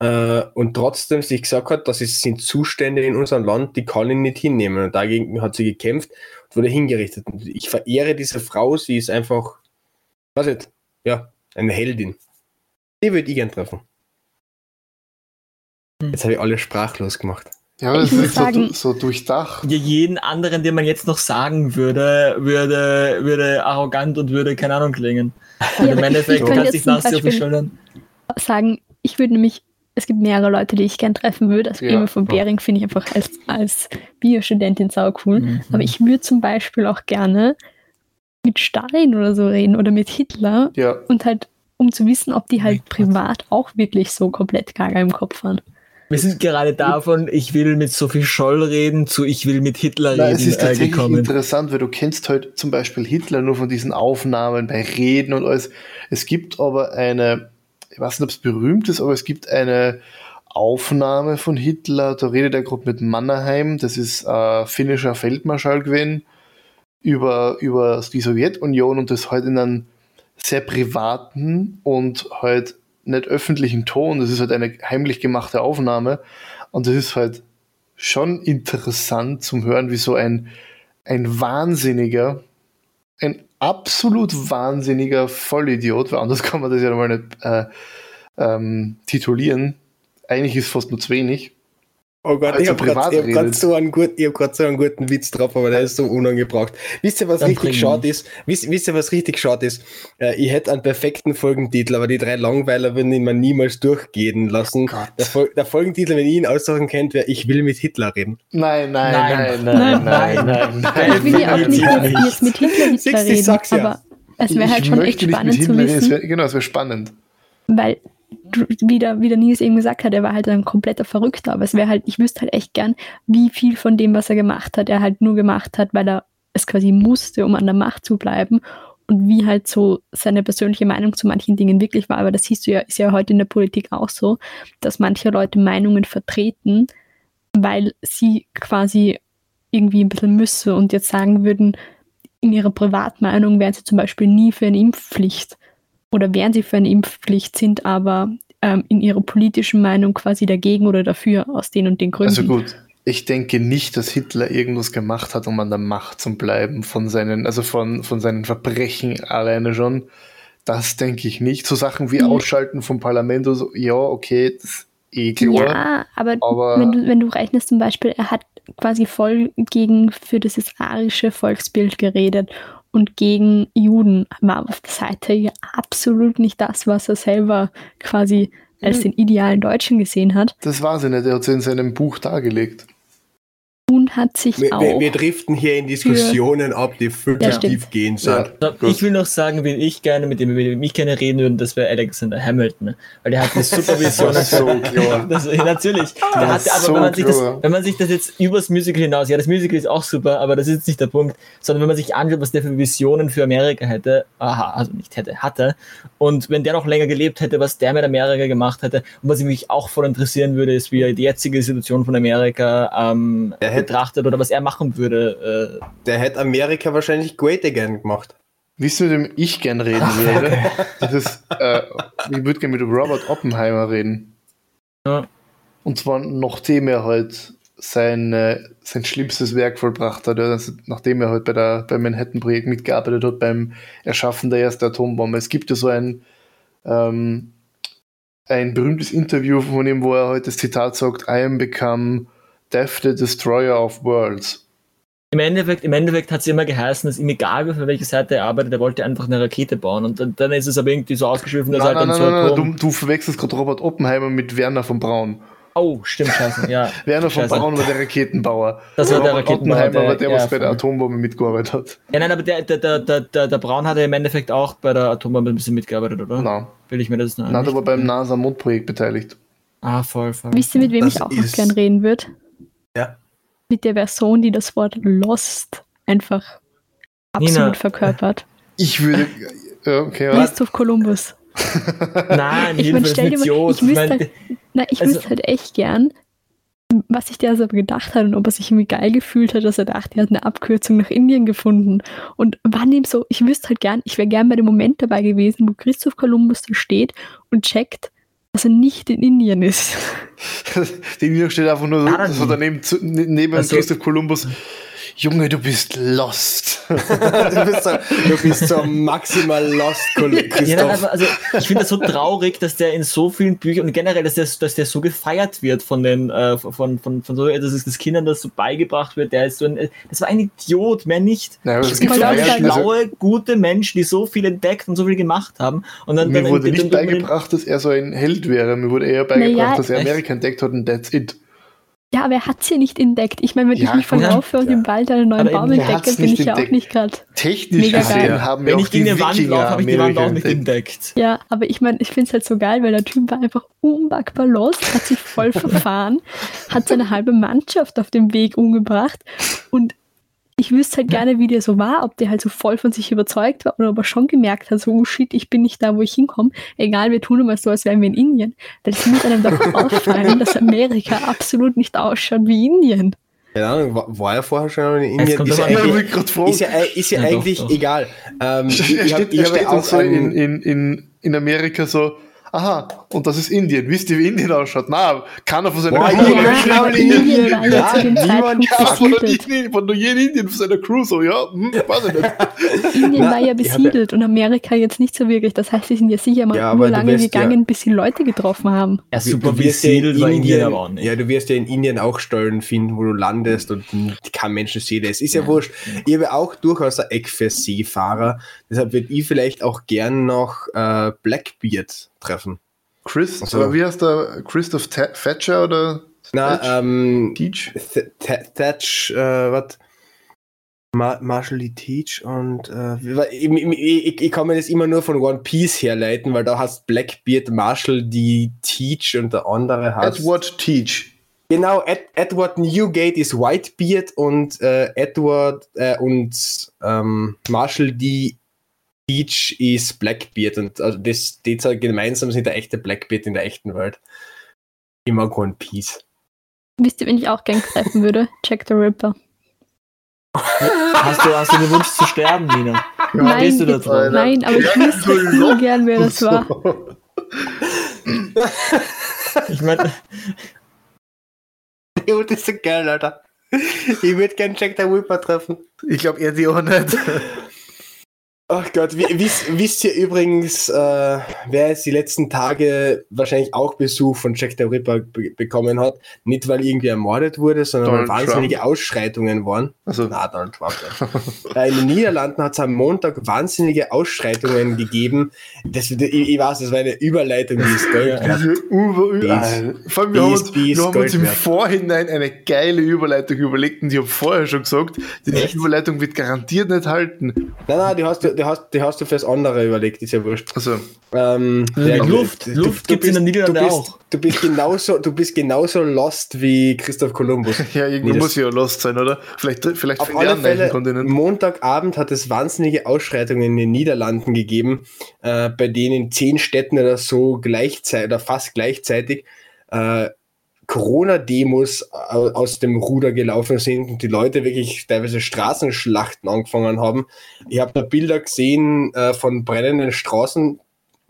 Und trotzdem sich gesagt hat, das sind Zustände in unserem Land, die kann ich nicht hinnehmen. Und dagegen hat sie gekämpft wurde hingerichtet. Und ich verehre diese Frau, sie ist einfach, was nicht, ja, eine Heldin. Die würde ich gern treffen. Hm. Jetzt habe ich alle sprachlos gemacht. Ja, aber Ich das ist so, sagen- so durchdacht. Ja, jeden anderen, den man jetzt noch sagen würde, würde, würde arrogant und würde keine Ahnung klingen. Ja, im Endeffekt ich kann könnte sich jetzt das auf die Schultern. sagen, ich würde nämlich, es gibt mehrere Leute, die ich gern treffen würde. Also Ja. Emil von Behring finde ich einfach als, als Biostudentin sau cool. Mhm. Aber ich würde zum Beispiel auch gerne mit Stalin oder so reden oder mit Hitler Ja, und halt, um zu wissen, ob die halt privat auch wirklich so komplett gaga im Kopf waren. Wir sind gerade davon, ich will mit Sophie Scholl reden, zu ich will mit Hitler Nein, reden es ist äh, tatsächlich gekommen. interessant, weil du kennst halt zum Beispiel Hitler nur von diesen Aufnahmen bei Reden und alles. Es gibt aber eine, ich weiß nicht, ob es berühmt ist, aber es gibt eine Aufnahme von Hitler, da redet er gerade mit Mannerheim, das ist äh, finnischer Feldmarschall gewesen, über, über die Sowjetunion und das halt in einem sehr privaten und halt nicht öffentlichen Ton, das ist halt eine heimlich gemachte Aufnahme. Und das ist halt schon interessant zum Hören, wie so ein, ein Wahnsinniger, ein absolut wahnsinniger Vollidiot, weil anders kann man das ja mal nicht äh, ähm, titulieren. Eigentlich ist fast nur zu wenig. Oh Gott, Also ich habe gerade hab so, einen gut, ich hab so einen guten Witz drauf, aber der ist so unangebracht. Wisst ihr, was Dann richtig schade ist? Wisst, wisst ihr, was richtig schade ist? Äh, ich hätte einen perfekten Folgentitel, aber die drei Langweiler würden ihn mir niemals durchgehen lassen. Gott. Der, Fol der Folgentitel, wenn ihr ihn aussuchen könnt, wäre Ich will mit Hitler reden. Nein, nein, Nein. nein, nein, nein, Nein. nein, Ich will ja auch nicht jetzt, jetzt mit Hitler, du, Hitler ich reden, sag's ja. aber es wäre halt schon echt spannend zu reden, es wissen, wär, Genau, es wäre spannend. weil wie, der, wie der Nils eben gesagt hat, er war halt ein kompletter Verrückter, aber es wäre halt, ich wüsste halt echt gern, wie viel von dem, was er gemacht hat, er halt nur gemacht hat, weil er es quasi musste, um an der Macht zu bleiben und wie halt so seine persönliche Meinung zu manchen Dingen wirklich war. Aber das siehst du ja, ist ja heute in der Politik auch so, dass manche Leute Meinungen vertreten, weil sie quasi irgendwie ein bisschen müssen und jetzt sagen würden, in ihrer Privatmeinung wären sie zum Beispiel nie für eine Impfpflicht oder wären sie für eine Impfpflicht, sind aber ähm, in ihrer politischen Meinung quasi dagegen oder dafür aus den und den Gründen. Also gut, ich denke nicht, dass Hitler irgendwas gemacht hat, um an der Macht zu bleiben, von seinen, also von, von seinen Verbrechen alleine schon. Das denke ich nicht. So Sachen wie Mhm. Ausschalten vom Parlament oder so, ja, okay, das ist eh klar. Ja, aber, aber- wenn, du, wenn du rechnest zum Beispiel, er hat quasi voll gegen für dieses arische Volksbild geredet und gegen Juden war auf der Seite ja absolut nicht das, was er selber quasi als Mhm. den idealen Deutschen gesehen hat. Das war sie nicht, er hat sie in seinem Buch dargelegt. Und hat sich Wir, auch. wir, wir driften hier in Diskussionen ab, die viel Ja, tief gehen Ja. sind. So, Ich will noch sagen, wen ich gerne, mit dem, mit dem ich gerne reden würde, das wäre Alexander Hamilton. Weil der hat die Supervision. Das ist so klar. Das, natürlich. Der Das hatte, aber so wenn, man sich das, wenn man sich das jetzt übers Musical hinaus, ja, das Musical ist auch super, aber das ist jetzt nicht der Punkt, sondern wenn man sich anschaut, was der für Visionen für Amerika hätte, aha, also nicht hätte, hatte, und wenn der noch länger gelebt hätte, was der mit Amerika gemacht hätte, und was mich auch voll interessieren würde, ist, wie er die jetzige Situation von Amerika ähm, Er betrachtet oder was er machen würde. Äh, Der hätte Amerika wahrscheinlich great again gemacht. Wisst ihr, mit dem ich gern reden würde? Das ist, äh, ich würde gerne mit Robert Oppenheimer reden. Ja. Und zwar nachdem er halt sein, äh, sein schlimmstes Werk vollbracht hat, also nachdem er halt bei der, beim Manhattan-Projekt mitgearbeitet hat, beim Erschaffen der ersten Atombombe. Es gibt ja so ein, ähm, ein berühmtes Interview von ihm, wo er halt das Zitat sagt, I am become Death the Destroyer of Worlds. Im Endeffekt, im Endeffekt hat es immer geheißen, dass ihm egal war, für welche Seite er arbeitet, er wollte einfach eine Rakete bauen. Und dann, dann ist es aber irgendwie so ausgeschliffen, dass Nein, er nein, halt nein, dann nein, so nein, du, du verwechselst gerade Robert Oppenheimer mit Werner von Braun. Oh, stimmt, scheiße, ja. Werner von Scheiße. Braun war der Raketenbauer. Das war der Robert Raketenbauer, Oppenheimer der- war der, ja, was bei der. Atombombe mitgearbeitet hat. Ja, nein, aber der, der, der, der, der, Braun hat ja im Endeffekt auch bei der Atombombe ein bisschen mitgearbeitet, oder? Nein, Will ich mir das noch Nein, war beim NASA-Mondprojekt beteiligt. Ah, voll, voll. Wisst ihr, mit wem Das ich auch noch gern reden würde? Mit der Person, die das Wort Lost einfach absolut Nina. verkörpert. Ich würde. Ja, okay. Christoph Kolumbus. Nein, Ich mein, stell dir nicht mal- ich müsste mein, halt- Na, ich Also- wüsste halt echt gern, was sich der so gedacht hat und ob er sich irgendwie geil gefühlt hat, dass er dachte, er hat eine Abkürzung nach Indien gefunden. Und wann ihm so, ich wüsste halt gern, ich wäre gern bei dem Moment dabei gewesen, wo Christoph Kolumbus da steht und checkt, dass er nicht in Indien ist. Den hier steht einfach nur so, so daneben ne- neben Also- Christoph Kolumbus. Junge, du bist lost. du, bist so, du bist so maximal lost, Kol- ja, Christoph. aber also ich finde das so traurig, dass der in so vielen Büchern und generell, dass der, dass der so gefeiert wird von den, äh, von, von, von so, dass es das Kindern das so beigebracht wird. Der ist so ein, das war ein Idiot, mehr nicht. Es gibt auch- also- schlaue, gute Menschen, die so viel entdeckt und so viel gemacht haben. Und dann, Mir dann wurde dann- nicht dann- beigebracht, dass er so ein Held wäre. Mir wurde eher beigebracht, Naja, dass er echt? Amerika entdeckt hat und that's it. Ja, aber er hat sie nicht entdeckt. Ich meine, wenn Ja, ich mich verlaufe und ja. im Wald einen neuen Aber Baum entdecke, bin ich ja auch nicht gerade. Technisch Mega gesehen geil. haben wenn ja ich auch die gegen eine Wand laufe, habe ich die Wand auch nicht entdeckt. entdeckt. Ja, aber ich meine, ich finde es halt so geil, weil der Typ war einfach unbackbar los, hat sich voll verfahren, hat seine halbe Mannschaft auf dem Weg umgebracht und ich wüsste halt gerne, wie der so war, ob der halt so voll von sich überzeugt war oder ob er schon gemerkt hat, so, oh shit, ich bin nicht da, wo ich hinkomme. Egal, wir tun immer so, als wären wir in Indien. Weil es muss einem doch auffallen, dass Amerika absolut nicht ausschaut wie Indien. Keine Ahnung, war, er vorher schon in Indien? Ist ja. Ja, ich ist ja, ist ja Ja, doch, eigentlich doch. egal. Ähm, er ich hab- steht, ich er hab steht ja auch so in, in, in Amerika so, aha, und das ist Indien. Wisst ihr, wie Indien ausschaut? Na, keiner von seiner Boah, Crew. Ja, aber Indien war ja zu dem Zeitpunkt Keiner von besiedelt. Indien, von je in Indien von seiner Crew, so, ja, hm, weiß ich nicht. Indien Na, war ja besiedelt und Amerika jetzt nicht so wirklich. Das heißt, sie sind ja sicher mal Ja, nur lange wirst ja- gegangen, bis sie Leute getroffen haben. Ja, Du- super ja besiedelt war Indien nicht. Ja, du wirst ja in Indien auch Stellen finden, wo du landest und kein Menschen sieht. Es ist ja, Ja. wurscht. Ich habe auch durchaus ein Eck für Seefahrer. Deshalb würde ich vielleicht auch gern noch äh, Blackbeard treffen. Chris, so. wie heißt der? Christoph Ta- Thatcher oder? Na, Thatch? ähm, Teach? Th- Th- Thatch, äh, was? Ma Marshall Lee Teach und äh, ich, ich, ich, kann mir das immer nur von One Piece herleiten, weil da heißt Blackbeard Marshall die Teach und der andere heißt. Edward Teach. Genau, Ed, Edward Newgate ist Whitebeard und äh, Edward äh, und ähm, Marshall D. Beach ist Blackbeard und also das, die zwei gemeinsam sind der echte Blackbeard in der echten Welt. Immer One Piece. Wisst ihr, wen ich auch gern treffen würde? Jack the Ripper. Hast du, hast du den Wunsch zu sterben, Nina? nein, gehst du da jetzt- drauf? nein, aber ich wüsste so gern, wer das war. Ich meine, Jo, das ist so geil, Alter. Ich würde gern Jack the Ripper treffen. Ich glaube, er die auch nicht. Ach Gott, wie, wisst, wisst ihr übrigens, äh, wer jetzt die letzten Tage wahrscheinlich auch Besuch von Jack the Ripper be bekommen hat? Nicht, weil irgendwie ermordet wurde, sondern Donald weil wahnsinnige Ausschreitungen waren. Also, Na, Donald Trump. Ja. In den Niederlanden hat es am Montag wahnsinnige Ausschreitungen gegeben. Das, ich, ich weiß, das war eine Überleitung, die ist Gold wert. diese Über Beast. Vor allem, wir haben uns, wir haben uns im. Vorhinein eine geile Überleitung überlegt und ich habe vorher schon gesagt, die Echt? Überleitung wird garantiert nicht halten. Nein, nein, die hast, du, die, hast, die hast du fürs andere überlegt, ist ja wurscht. Also, Ähm, Ja, Luft. du- Luft du gibt's in bist- den Niederlanden du bist, auch. Du bist, genauso, du bist genauso lost wie Christoph Kolumbus. ja, irgendwie muss ich ja lost sein, oder? Vielleicht, vielleicht Auf alle Fälle, Kontinent. Montagabend hat es wahnsinnige Ausschreitungen in den Niederlanden gegeben, äh, bei denen in zehn Städten oder so gleichzeitig oder fast gleichzeitig äh, Corona-Demos au- aus dem Ruder gelaufen sind und die Leute wirklich teilweise Straßenschlachten angefangen haben. Ich habe da Bilder gesehen äh, von brennenden Straßen.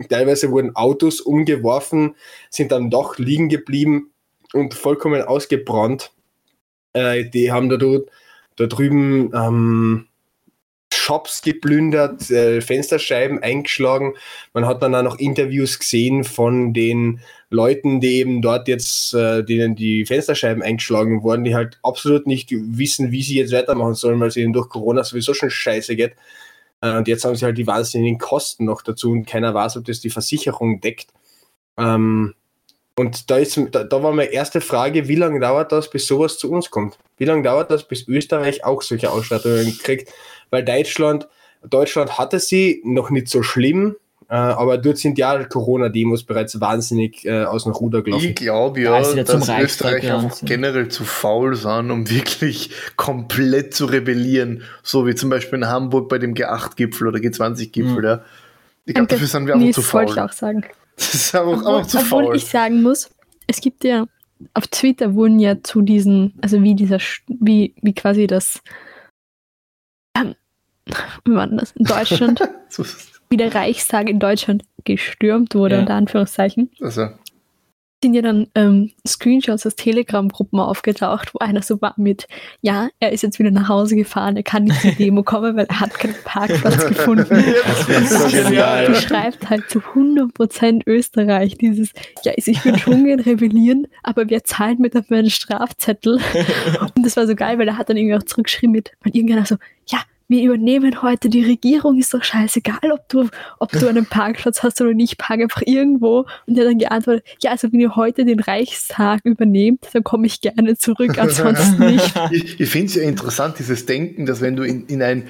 Teilweise wurden Autos umgeworfen, sind dann doch liegen geblieben und vollkommen ausgebrannt. Äh, die haben da, da drüben ähm, Shops geplündert, äh, Fensterscheiben eingeschlagen. Man hat dann auch noch Interviews gesehen von den Leuten, die eben dort jetzt, äh, denen die Fensterscheiben eingeschlagen wurden, die halt absolut nicht wissen, wie sie jetzt weitermachen sollen, weil es ihnen durch Corona sowieso schon scheiße geht. Äh, und jetzt haben sie halt die wahnsinnigen Kosten noch dazu und keiner weiß, ob das die Versicherung deckt. Ähm, und da, ist, da, da war meine erste Frage, wie lange dauert das, bis sowas zu uns kommt? Wie lange dauert das, bis Österreich auch solche Ausstattungen kriegt? Weil Deutschland, Deutschland hatte sie noch nicht so schlimm, äh, aber dort sind ja Corona-Demos bereits wahnsinnig äh, aus dem Ruder gelaufen. Ich glaube Ja, zum dass Reichstag Österreich gerannt, einfach generell zu faul sind, um wirklich komplett zu rebellieren. So wie zum Beispiel in Hamburg bei dem G8-Gipfel oder G20-Gipfel. Mhm. Ja. Ich glaube, dafür sind wir einfach Nee, zu das wollte faul. ich auch sagen. Das ist einfach, Obwohl, einfach zu obwohl faul. ich sagen muss, es gibt ja auf Twitter wurden ja zu diesen, also wie dieser, wie, wie quasi das, wie war das, in Deutschland, So- wie der Reichstag in Deutschland gestürmt wurde, Ja. unter Anführungszeichen, Also, sind ja dann ähm, Screenshots aus Telegram-Gruppen aufgetaucht, wo einer so war mit, ja, er ist jetzt wieder nach Hause gefahren, er kann nicht zur Demo kommen, weil er hat keinen Parkplatz gefunden. Das ist so genial. beschreibt halt zu 100% Österreich dieses, ja, also ich will schon gern rebellieren, aber wer zahlt mir dafür einen Strafzettel? Und das war so geil, weil er hat dann irgendwie auch zurückgeschrieben mit, weil irgendeiner so, ja, wir übernehmen heute die Regierung, ist doch scheißegal, ob du, ob du einen Parkplatz hast oder nicht, park einfach irgendwo. Und er hat dann geantwortet, ja, also wenn ihr heute den Reichstag übernehmt, dann komme ich gerne zurück, ansonsten nicht. ich ich finde es ja interessant, dieses Denken, dass wenn du in, in ein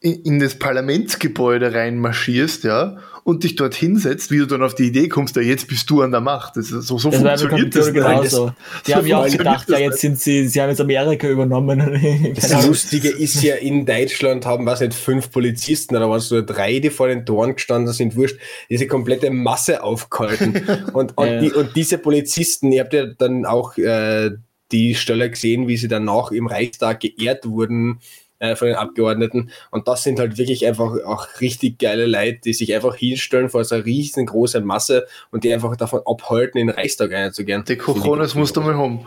in, das Parlamentsgebäude reinmarschierst, ja, und dich dort hinsetzt, wie du dann auf die Idee kommst, ja, jetzt bist du an der Macht. Das ist, so so das funktioniert das genauso. Die so haben ja auch gedacht, ja, jetzt sind sie, sie haben jetzt Amerika übernommen. Das. Lustige ist ja, in Deutschland haben, was nicht, fünf Polizisten oder was nur drei, die vor den Toren gestanden sind, wurscht, diese komplette Masse aufgehalten. und, und, Ja. die, und diese Polizisten, ihr habt ja dann auch äh, die Stelle gesehen, wie sie danach im Reichstag geehrt wurden äh, von den Abgeordneten. Und das sind halt wirklich einfach auch richtig geile Leute, die sich einfach hinstellen vor so einer riesengroßen Masse und die einfach davon abhalten, in den Reichstag einzugehen. Die Cojones musst du mal haben.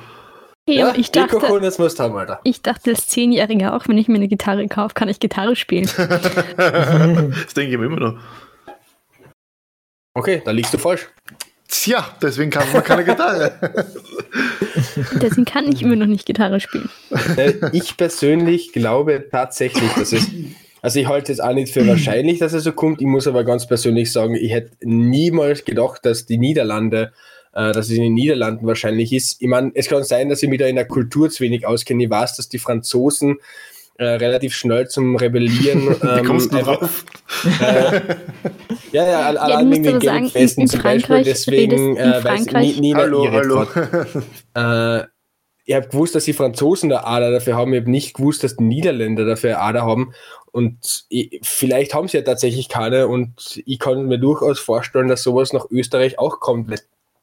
Hey, Ja, ich die dachte, Cojones musst du haben, Alter. ich dachte als Zehnjähriger auch, wenn ich mir eine Gitarre kaufe, kann ich Gitarre spielen. Das denke ich mir immer noch. Okay, da liegst du falsch. Tja, deswegen kann man keine Gitarre. Deswegen kann ich immer noch nicht Gitarre spielen. Äh, ich persönlich glaube tatsächlich, dass es. Also ich halte es auch nicht für wahrscheinlich, dass es so kommt. Ich muss aber ganz persönlich sagen, ich hätte niemals gedacht, dass die Niederlande, äh, dass es in den Niederlanden wahrscheinlich ist. Ich meine, es kann sein, dass ich mich da in der Kultur zu wenig auskenne. Ich weiß, dass die Franzosen äh, relativ schnell zum Rebellieren. Wie ähm, kommst du einfach- drauf? äh, ja, ja, allein musst wegen den in zum Beispiel. Frankreich Deswegen äh, weiß Frankreich- Nina hallo, hallo. äh, ich habe gewusst, dass die Franzosen da Ader dafür haben. Ich habe nicht gewusst, dass die Niederländer dafür Ader haben. Und ich, vielleicht haben sie ja tatsächlich keine. Und ich kann mir durchaus vorstellen, dass sowas nach Österreich auch kommt.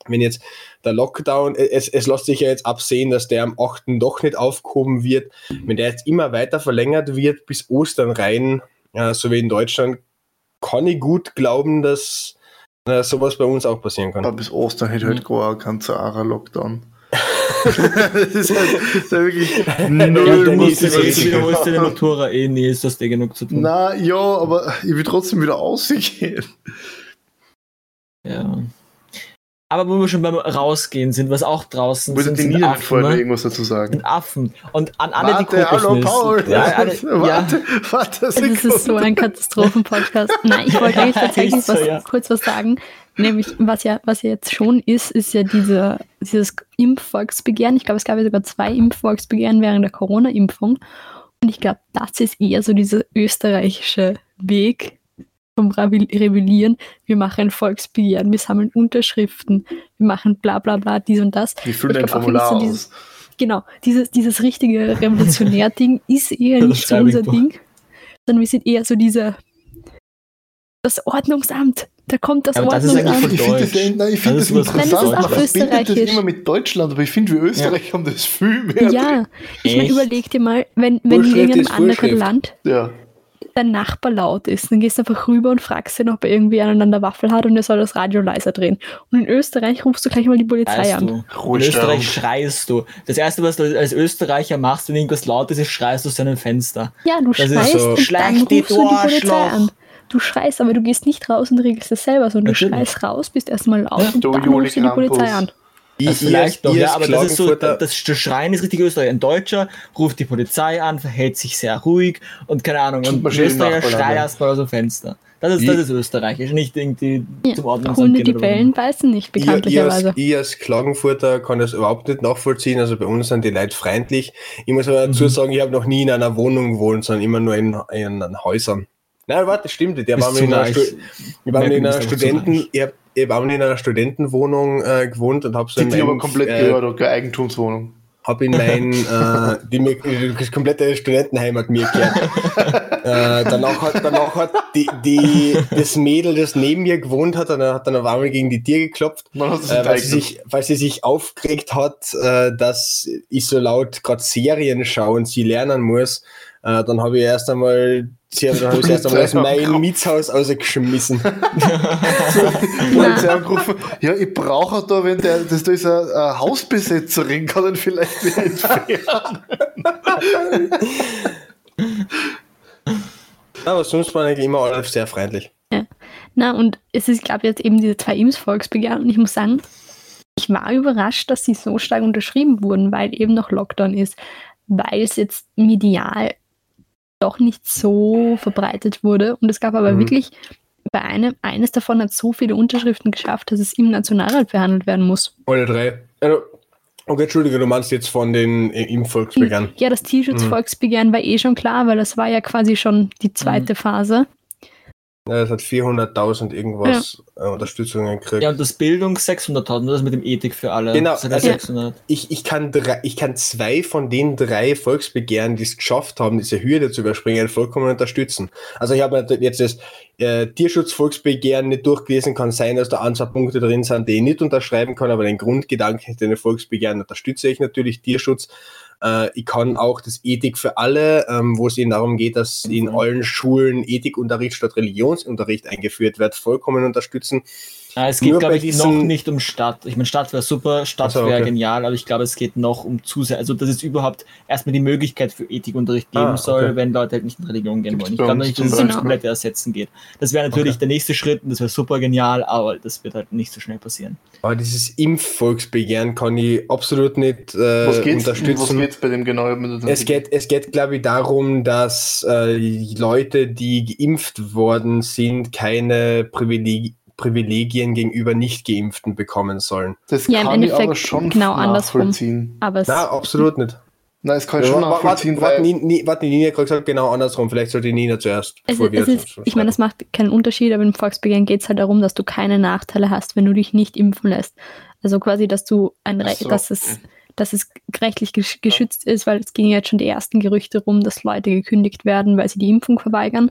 Wenn jetzt der Lockdown, es, es lässt sich ja jetzt absehen, dass der am 8. doch nicht aufgehoben wird. Wenn der jetzt immer weiter verlängert wird bis Ostern rein, äh, so wie in Deutschland, kann ich gut glauben, dass äh, sowas bei uns auch passieren kann. Aber bis Ostern hätte halt gar kein Zara Lockdown. das ist halt, das ist halt wirklich Ja, null du musst ist du deine Matura eh nie, ist das dir genug zu tun. Na ja, aber ich will trotzdem wieder ausgehen. Ja. Aber wo wir schon beim Rausgehen sind, was auch draußen Wollte sind, die sind Niederlande Affen, vorher noch ne? irgendwas dazu sagen? sind Affen. Und an alle, die Warte, hallo. Paul. Ja, alle, ja. warte, warte, Das ist so ein Katastrophen-Podcast. Nein, ich wollte eigentlich tatsächlich so, was, ja. kurz was sagen. Nämlich, was ja, was ja jetzt schon ist, ist ja diese, dieses Impfvolksbegehren. Ich glaube, es gab ja sogar zwei Impfvolksbegehren während der Corona-Impfung. Und ich glaube, das ist eher so dieser österreichische Weg vom Rebellieren. Wir machen Volksbegehren, wir sammeln Unterschriften, wir machen bla bla bla, dies und das. Wir füllen Ich ein Formular so dieses- aus. Genau, dieses, dieses richtige Revolutionär-Ding ist eher Ja, das nicht so ich unser doch. Ding, sondern wir sind eher so dieser das Ordnungsamt. Da kommt das Aber das ist eigentlich Ordnungsamt. Ich finde das, nein, ich find Das das, interessant. Nein, das ist auch verbindet das österreichisch. immer mit Deutschland, aber ich finde, wir Österreich haben das viel mehr. Ja, ich meine, überleg dir mal, wenn, wenn in irgendeinem anderen. Land ja. Dein Nachbar laut ist, dann gehst du einfach rüber und fragst ihn, ob er irgendwie einen an der Waffel hat und er soll das Radio leiser drehen. Und in Österreich rufst du gleich mal die Polizei Weißt an. du. In. Österreich schreist du. Das erste, was du als Österreicher machst, wenn irgendwas laut ist, ist, schreist du aus deinem Fenster. Ja, du Das ist schreist so, und schleich dann die rufst du die Polizei an. Du schreist, aber du gehst nicht raus und regelst das selber, sondern du schreist raus, bist erstmal laut und Du dann rufst du die Polizei an. Ich- Das ich vielleicht ich ja, aber das ist so, das, das Schreien ist richtig Österreich. Ein Deutscher ruft die Polizei an, verhält sich sehr ruhig und keine Ahnung. Und ein Österreicher schreit erstmal aus dem Fenster. Das ist, das ist österreichisch, nicht irgendwie Ja, zum Ordnungsamt Hunde, gehen die bellen, beißen nicht, Ich, ich, als, bekanntlicherweise. ich als Klagenfurter kann das überhaupt nicht nachvollziehen. Also bei uns sind die Leute freundlich. Ich muss aber Mhm. dazu sagen, ich habe noch nie in einer Wohnung gewohnt, sondern immer nur in, in, Häusern. Nein, warte, das stimmt. nicht. Der war zu in einer. Stu ich war in wir, einer Studenten, ich hab, ich war in einer Studentenwohnung äh, gewohnt und habe so Die aber komplett äh, gehört, keine Eigentumswohnung. habe in mein, äh, die die komplette Studentenheimat mir gehört. äh, danach hat, danach hat die, die, das Mädel, das neben mir gewohnt hat, dann hat dann auf einmal gegen die Tür geklopft, das äh, weil, sie sich, weil sie sich aufgeregt hat, äh, dass ich so laut gerade Serien schaue und sie lernen muss. Äh, dann habe ich erst einmal, sie hat, dann ich sie erst einmal aus meinem Mietshaus rausgeschmissen. Polizei angerufen. Ja, ich brauche da, wenn der, das da ist eine, eine Hausbesetzerin, kann dann vielleicht wieder entfernen. Aber sonst waren eigentlich immer alle sehr freundlich. Na, und es ist, gab jetzt eben diese zwei Impfvolksbegehren und ich muss sagen, ich war überrascht, dass sie so stark unterschrieben wurden, weil eben noch Lockdown ist, weil es jetzt medial doch nicht so verbreitet wurde. Und es gab aber Mhm. wirklich bei einem, eines davon hat so viele Unterschriften geschafft, dass es im Nationalrat behandelt werden muss. Alle drei. Also, okay, Entschuldige, du meinst jetzt von den äh, Impfvolksbegehren. Ja, das Tierschutzvolksbegehren war eh schon klar, weil das war ja quasi schon die zweite Phase. Ja, es hat 400.000 irgendwas äh, Unterstützungen gekriegt. Ja, und das Bildung 600.000, das mit dem Ethik für alle. Genau, also- 600. Ich, ich, kann drei, ich kann zwei von den drei Volksbegehren, die es geschafft haben, diese Hürde zu überspringen, vollkommen unterstützen. Also ich habe jetzt das äh, Tierschutzvolksbegehren nicht durchgelesen, kann sein, dass da ein, zwei Punkte drin sind, die ich nicht unterschreiben kann, aber den Grundgedanken den Volksbegehren unterstütze ich natürlich Tierschutz. Äh, ich kann auch das Ethik für alle, ähm, wo es ihnen darum geht, dass in allen Schulen Ethikunterricht statt Religionsunterricht eingeführt wird, vollkommen unterstützen. Ja, es geht, Nur glaube ich, diesen- noch nicht um Stadt. Ich meine, Stadt wäre super, Stadt Ach so, wäre okay. genial, aber ich glaube, es geht noch um zu sehr, also dass es überhaupt erstmal die Möglichkeit für Ethikunterricht geben Ah, okay. soll, wenn Leute halt nicht in Religion gehen Gibt's wollen. Ich glaube nicht, dass es das komplett ersetzen geht. Das wäre natürlich Okay. der nächste Schritt und das wäre super genial, aber das wird halt nicht so schnell passieren. Aber dieses Impfvolksbegehren kann ich absolut nicht äh, Was geht's, was unterstützen. geht's bei dem genau? Es geht, es geht, glaube ich, darum, dass äh, Leute, die geimpft worden sind, keine Privileg Privilegien gegenüber Nicht-Geimpften bekommen sollen. Das Ja, im kann ich aber Endeffekt schon genau andersrum. nachvollziehen. Aber es, Na, absolut nicht. Nein, das kann ich schon nachvollziehen, warte, weil warte, die Nina gesagt, genau andersrum. Vielleicht sollte die Nina zuerst. es, bevor wir es ist, ich meine, das macht keinen Unterschied, aber im Volksbegehren geht es halt darum, dass du keine Nachteile hast, wenn du dich nicht impfen lässt. Also quasi, dass du ein Recht, so. dass es, dass es rechtlich gesch- geschützt ist, weil es gingen jetzt schon die ersten Gerüchte rum, dass Leute gekündigt werden, weil sie die Impfung verweigern.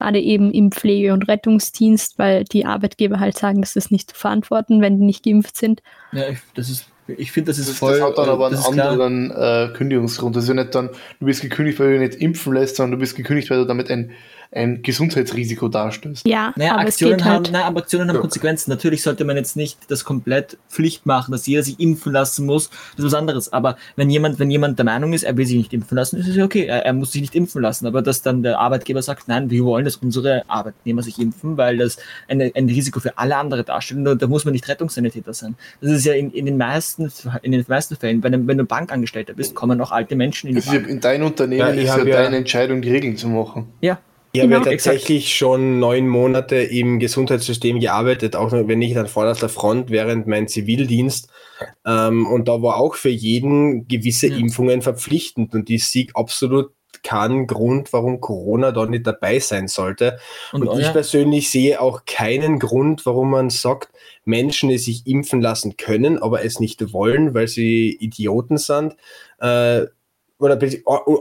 Gerade eben im Pflege- und Rettungsdienst, weil die Arbeitgeber halt sagen, das ist nicht zu verantworten, wenn die nicht geimpft sind. Ja, ich, das ist, ich finde, das ist das, voll. das hat dann äh, aber einen ist klar. anderen äh, Kündigungsgrund. Das ist ja nicht dann, du bist gekündigt, weil du dich nicht impfen lässt, sondern du bist gekündigt, weil du damit ein, ein Gesundheitsrisiko darstellst. Ja, Naja, aber es Aktionen geht haben, halt. naja, aber Aktionen haben Ja. Konsequenzen. Natürlich sollte man jetzt nicht das komplett Pflicht machen, dass jeder sich impfen lassen muss. Das ist was anderes. Aber wenn jemand, wenn jemand der Meinung ist, er will sich nicht impfen lassen, ist es ja okay. Er, er muss sich nicht impfen lassen. Aber dass dann der Arbeitgeber sagt, nein, wir wollen, dass unsere Arbeitnehmer sich impfen, weil das eine, ein Risiko für alle andere darstellt. Und da muss man nicht Rettungssanitäter sein. Das ist ja in, in den meisten, in den meisten Fällen, wenn, du- wenn du Bankangestellter bist, kommen auch alte Menschen in die Das ist ja, Bank. in deinem Unternehmen Ja, ist ja- deine Entscheidung, die Regeln zu machen. Ja. Ich habe ja Genau. tatsächlich schon neun Monate im Gesundheitssystem gearbeitet, auch wenn nicht an vorderster Front während mein Zivildienst. Ähm, und da war auch für jeden gewisse Ja. Impfungen verpflichtend und ich sehe absolut keinen Grund, warum Corona da nicht dabei sein sollte. Und, ich euer- persönlich sehe auch keinen Grund, warum man sagt, Menschen, die sich impfen lassen können, aber es nicht wollen, weil sie Idioten sind. Äh, oder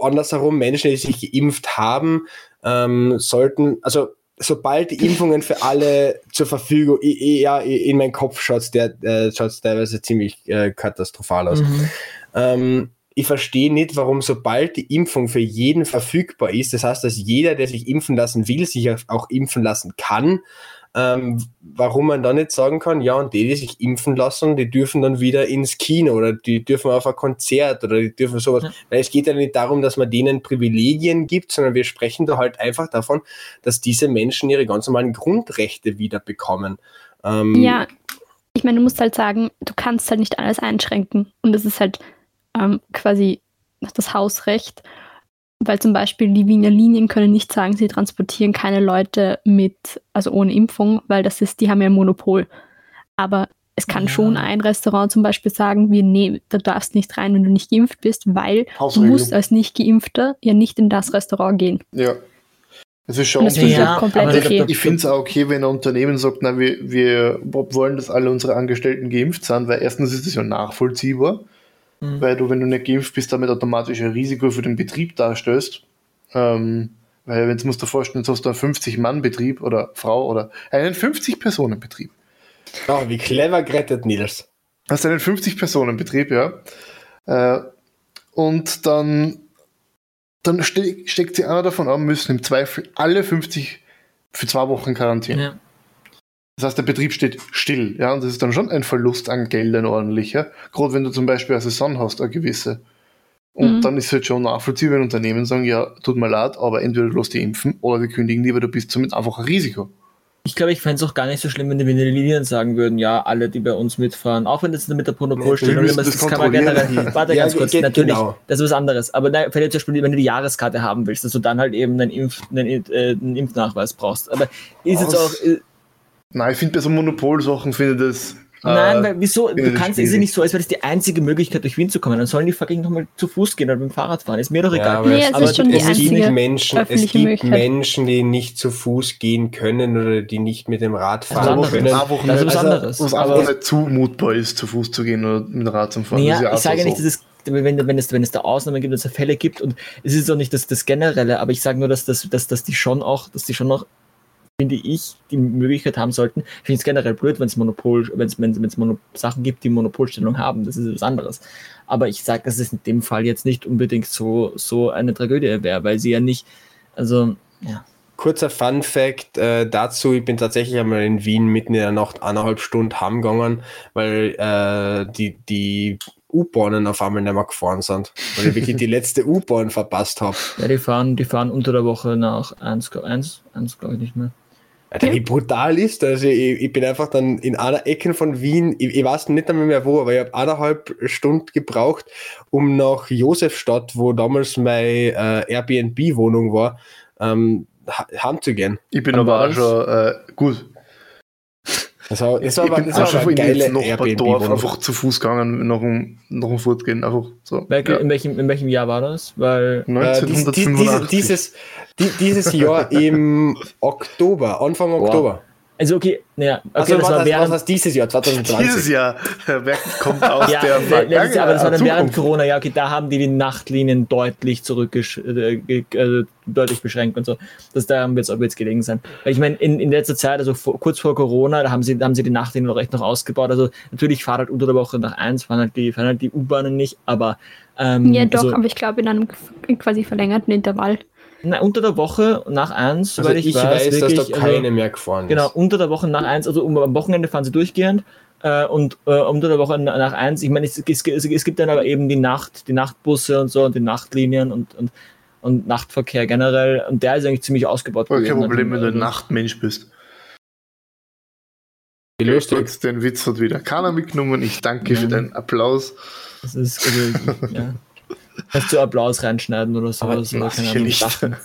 andersherum, Menschen, die sich geimpft haben, ähm, sollten, also sobald die Impfungen für alle zur Verfügung, ja, in meinem Kopf schaut der äh, schaut's teilweise ziemlich äh, katastrophal aus. Mhm. Ähm, ich verstehe nicht, warum sobald die Impfung für jeden verfügbar ist, das heißt, dass jeder, der sich impfen lassen will, sich auch impfen lassen kann, ähm, warum man dann nicht sagen kann, ja, und die, die sich impfen lassen, die dürfen dann wieder ins Kino oder die dürfen auf ein Konzert oder die dürfen sowas. Ja. Weil es geht ja nicht darum, dass man denen Privilegien gibt, sondern wir sprechen da halt einfach davon, dass diese Menschen ihre ganz normalen Grundrechte wieder bekommen. Ähm, Ja, ich meine, du musst halt sagen, du kannst halt nicht alles einschränken. Und das ist halt ähm, quasi das Hausrecht. Weil zum Beispiel die Wiener Linien können nicht sagen, sie transportieren keine Leute mit, also ohne Impfung, weil das ist, die haben ja ein Monopol. Aber es kann Ja. schon ein Restaurant zum Beispiel sagen, wir nehmen, du darfst nicht rein, wenn du nicht geimpft bist, weil du musst als Nicht-Geimpfter ja nicht in das Restaurant gehen. Ja. Es ist schon das ich Ja, komplett aber okay. Ich finde es auch okay, wenn ein Unternehmen sagt, na, wir, wir wollen, dass alle unsere Angestellten geimpft sind, weil erstens ist es ja nachvollziehbar, Mhm. weil du, wenn du nicht geimpft bist, damit automatisch ein Risiko für den Betrieb darstellst. Ähm, weil, wenn du musst dir vorstellen, jetzt hast du einen 50-Mann-Betrieb oder Frau oder einen 50-Personen-Betrieb. Oh, wie clever gerettet, Nils. Hast einen 50-Personen-Betrieb, ja. Äh, und dann, dann ste steckt sie einer davon an, müssen im Zweifel alle 50 für zwei Wochen Quarantäne. Ja. Das heißt, der Betrieb steht still, ja, und das ist dann schon ein Verlust an Geld, ein ordentlicher. Gerade wenn du zum Beispiel eine Saison hast, eine gewisse. Und Mhm. dann ist es halt schon nachvollziehbar, wenn Unternehmen sagen, ja, tut mir leid, aber entweder du lässt die impfen oder wir kündigen die, weil du bist somit einfach ein Risiko. Ich glaube, ich fände es auch gar nicht so schlimm, wenn die Linien sagen würden, ja, alle, die bei uns mitfahren, auch wenn das mit der Monopolstellung müssen das, das kann man generell. Warte Ja, ganz kurz, geht natürlich, genau. das ist was anderes. Aber wenn, du zum Beispiel, wenn du die Jahreskarte haben willst, dass du dann halt eben einen, Impf, einen, äh, einen Impfnachweis brauchst. Aber ist jetzt Was? auch. Nein, ich finde bei so Monopolsachen, finde ich das. Nein, äh, weil wieso? Du das kannst, ist ja nicht so, als wäre das die einzige Möglichkeit, durch Wien zu kommen. Dann sollen die fucking nochmal zu Fuß gehen oder mit dem Fahrrad fahren. Ist mir doch egal. aber Nee, es, es aber ist schon die es gibt Menschen, es gibt. Menschen, die nicht zu Fuß gehen können oder die nicht mit dem Rad ist fahren was können. anderes. einfach Das ist nicht, was also, anderes. was Aber- einfach nicht zumutbar ist, zu Fuß zu gehen oder mit dem Rad zu fahren. Naja, Das ist ja ich sage so. nicht, dass es, wenn, wenn, es, wenn es da Ausnahmen gibt, dass es Fälle gibt und es ist auch nicht das, das Generelle, aber ich sage nur, dass, dass, dass, dass die schon auch, dass die schon noch finde ich, die Möglichkeit haben sollten. Ich finde es generell blöd, wenn es Monopol, wenn es Mono Sachen gibt, die Monopolstellung haben. Das ist was anderes. Aber ich sage, dass es in dem Fall jetzt nicht unbedingt so, so eine Tragödie wäre, weil sie ja nicht, also, ja. Kurzer Fun Fact äh, dazu, ich bin tatsächlich einmal in Wien mitten in der Nacht eineinhalb Stunden heimgegangen, weil äh, die, die U-Bahnen auf einmal nicht mehr gefahren sind. Weil ich wirklich die letzte U-Bahn verpasst habe. Ja, die fahren, die fahren unter der Woche nach 1, 1, 1 glaube ich nicht mehr. Alter, wie brutal ist das? Ich, ich bin einfach dann in einer Ecke von Wien, ich, ich weiß nicht einmal mehr wo, aber ich habe eineinhalb Stunden gebraucht, um nach Josefstadt, wo damals meine äh, Airbnb-Wohnung war, ähm, heimzugehen. Ich bin aber auch schon äh, gut. Das war, das war, ich aber, bin das war auch schon aber geile noch ein Dorf einfach zu Fuß gegangen, nach dem, nach dem Fortgehen. Einfach so. Wel- Ja. in, welchem, in welchem Jahr war das? Weil, Äh, dies, dies, 1985. dieses, die, dieses Jahr im Oktober, Anfang Oktober. Also okay, naja, okay, Also das was, war heißt, was während, heißt dieses Jahr, 2020? Dieses Jahr. Wer kommt aus ja, der Jahr, aber das war dann während. Corona, ja, okay, da haben die die Nachtlinien deutlich zurückgesch äh, äh, deutlich beschränkt und so. Das da wird es jetzt gelegen sein. Weil ich meine, in, in letzter Zeit, also vor, kurz vor Corona, da haben sie, da haben sie die Nachtlinien noch recht noch ausgebaut. Also natürlich fahrt halt unter der Woche nach eins, fahren halt die, fahren halt die U-Bahnen nicht, aber ähm, Ja, doch, also, aber ich glaube in einem quasi verlängerten Intervall. Na, unter der Woche nach eins, Also soweit ich, ich, weiß, dass da wirklich, keine also, mehr gefahren ist. Genau, unter der Woche nach eins, also um, am Wochenende fahren sie durchgehend äh, und äh, unter der Woche na- nach eins. Ich meine, es, es, es, gibt dann aber eben die Nacht, die Nachtbusse und so und die Nachtlinien und, und, und Nachtverkehr generell und der ist eigentlich ziemlich ausgebaut. Kein. Problem, wenn du ein Also, Nachtmensch bist. Gelöst den Witz hat wieder keiner mitgenommen. Ich danke für Ja. deinen Applaus. Das ist, also, ja. Kannst du Applaus reinschneiden oder so? Aber oder so nicht. Lachen.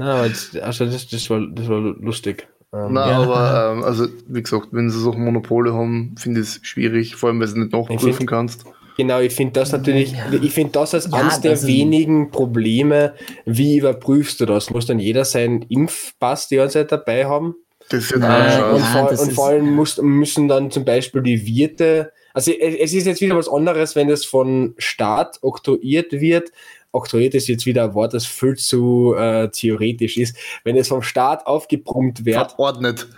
Ja, aber das, also das, das, war, das war lustig. Ähm, Na, Ja. aber ähm, also wie gesagt, wenn sie so Monopole haben, finde ich es schwierig, vor allem weil du nicht nachprüfen find- kannst. Genau, ich finde das natürlich, ich finde das als Ja, eines der ist- wenigen Probleme, wie überprüfst du das? Muss dann jeder seinen Impfpass die ganze Zeit dabei haben? Das wird Nein, auch und, ja. vor, und ist- vor allem muss, müssen dann zum Beispiel die Wirte, also es ist jetzt wieder was anderes, wenn es von Staat oktroyiert wird. Oktroyiert ist jetzt wieder ein Wort, das viel zu äh, theoretisch ist. Wenn es vom Staat aufgebrummt wird, Verordnet.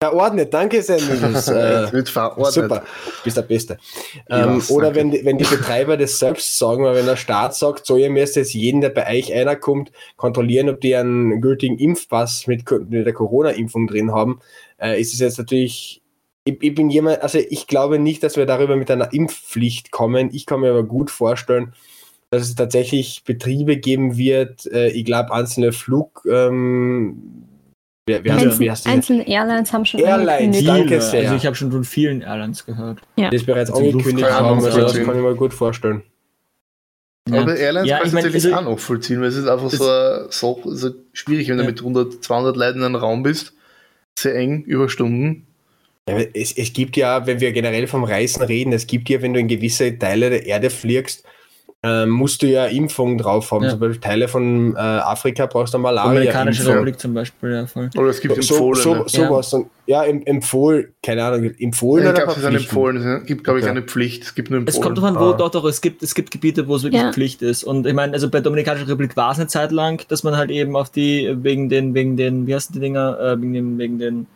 verordnet, danke es Äh, wird verordnet. Super, bist der Beste. Ähm, danke. oder wenn die, wenn die Betreiber das selbst sagen, weil wenn der Staat sagt, so ihr müsst jetzt jeden, der bei euch einer kommt, kontrollieren, ob die einen gültigen Impfpass mit, mit der Corona-Impfung drin haben, äh, ist es jetzt natürlich, ich, ich bin jemand, also ich glaube nicht, dass wir darüber mit einer Impfpflicht kommen. Ich kann mir aber gut vorstellen, dass es tatsächlich Betriebe geben wird, äh, ich glaube einzelne Flug, ähm, wer, wer, Einzel wie heißt das? einzelne Airlines haben schon Airlines, danke sehr. Also ich habe schon von vielen Airlines gehört. das bereits Zum angekündigt haben, also das kann ich mir gut vorstellen. Aber Airlines Ja, kann ich mein, tatsächlich also- auch nachvollziehen, weil es ist einfach so, eine Sache- so schwierig, wenn du Ja. mit 100, 200 Leuten in einem Raum bist, sehr eng, über Stunden. Ja, es, es gibt ja, wenn wir generell vom Reisen reden, es gibt ja, wenn du in gewisse Teile der Erde fliegst, ähm, musst du ja Impfungen drauf haben. Ja. Zum Beispiel Teile von äh, Afrika brauchst du Malaria. Amerikanische. Republik zum Beispiel, ja voll. Oder es gibt So, empfohlene. so, so Ja. was. Ja, em- empfohlen, keine Ahnung, empfohlen ich oder glaube, es ist eine empfohlen. Es gibt, glaube ich, Okay. eine Pflicht. Es gibt nur Es empfohlen. kommt davon, wo, Ah. doch, doch, es gibt, es gibt Gebiete, wo es wirklich Ja. Pflicht ist. Und ich meine, also bei der Dominikanischen Republik war es eine Zeit lang, dass man halt eben auf die, wegen den, wegen den, wie heißen die Dinger, äh, wegen, den, wegen den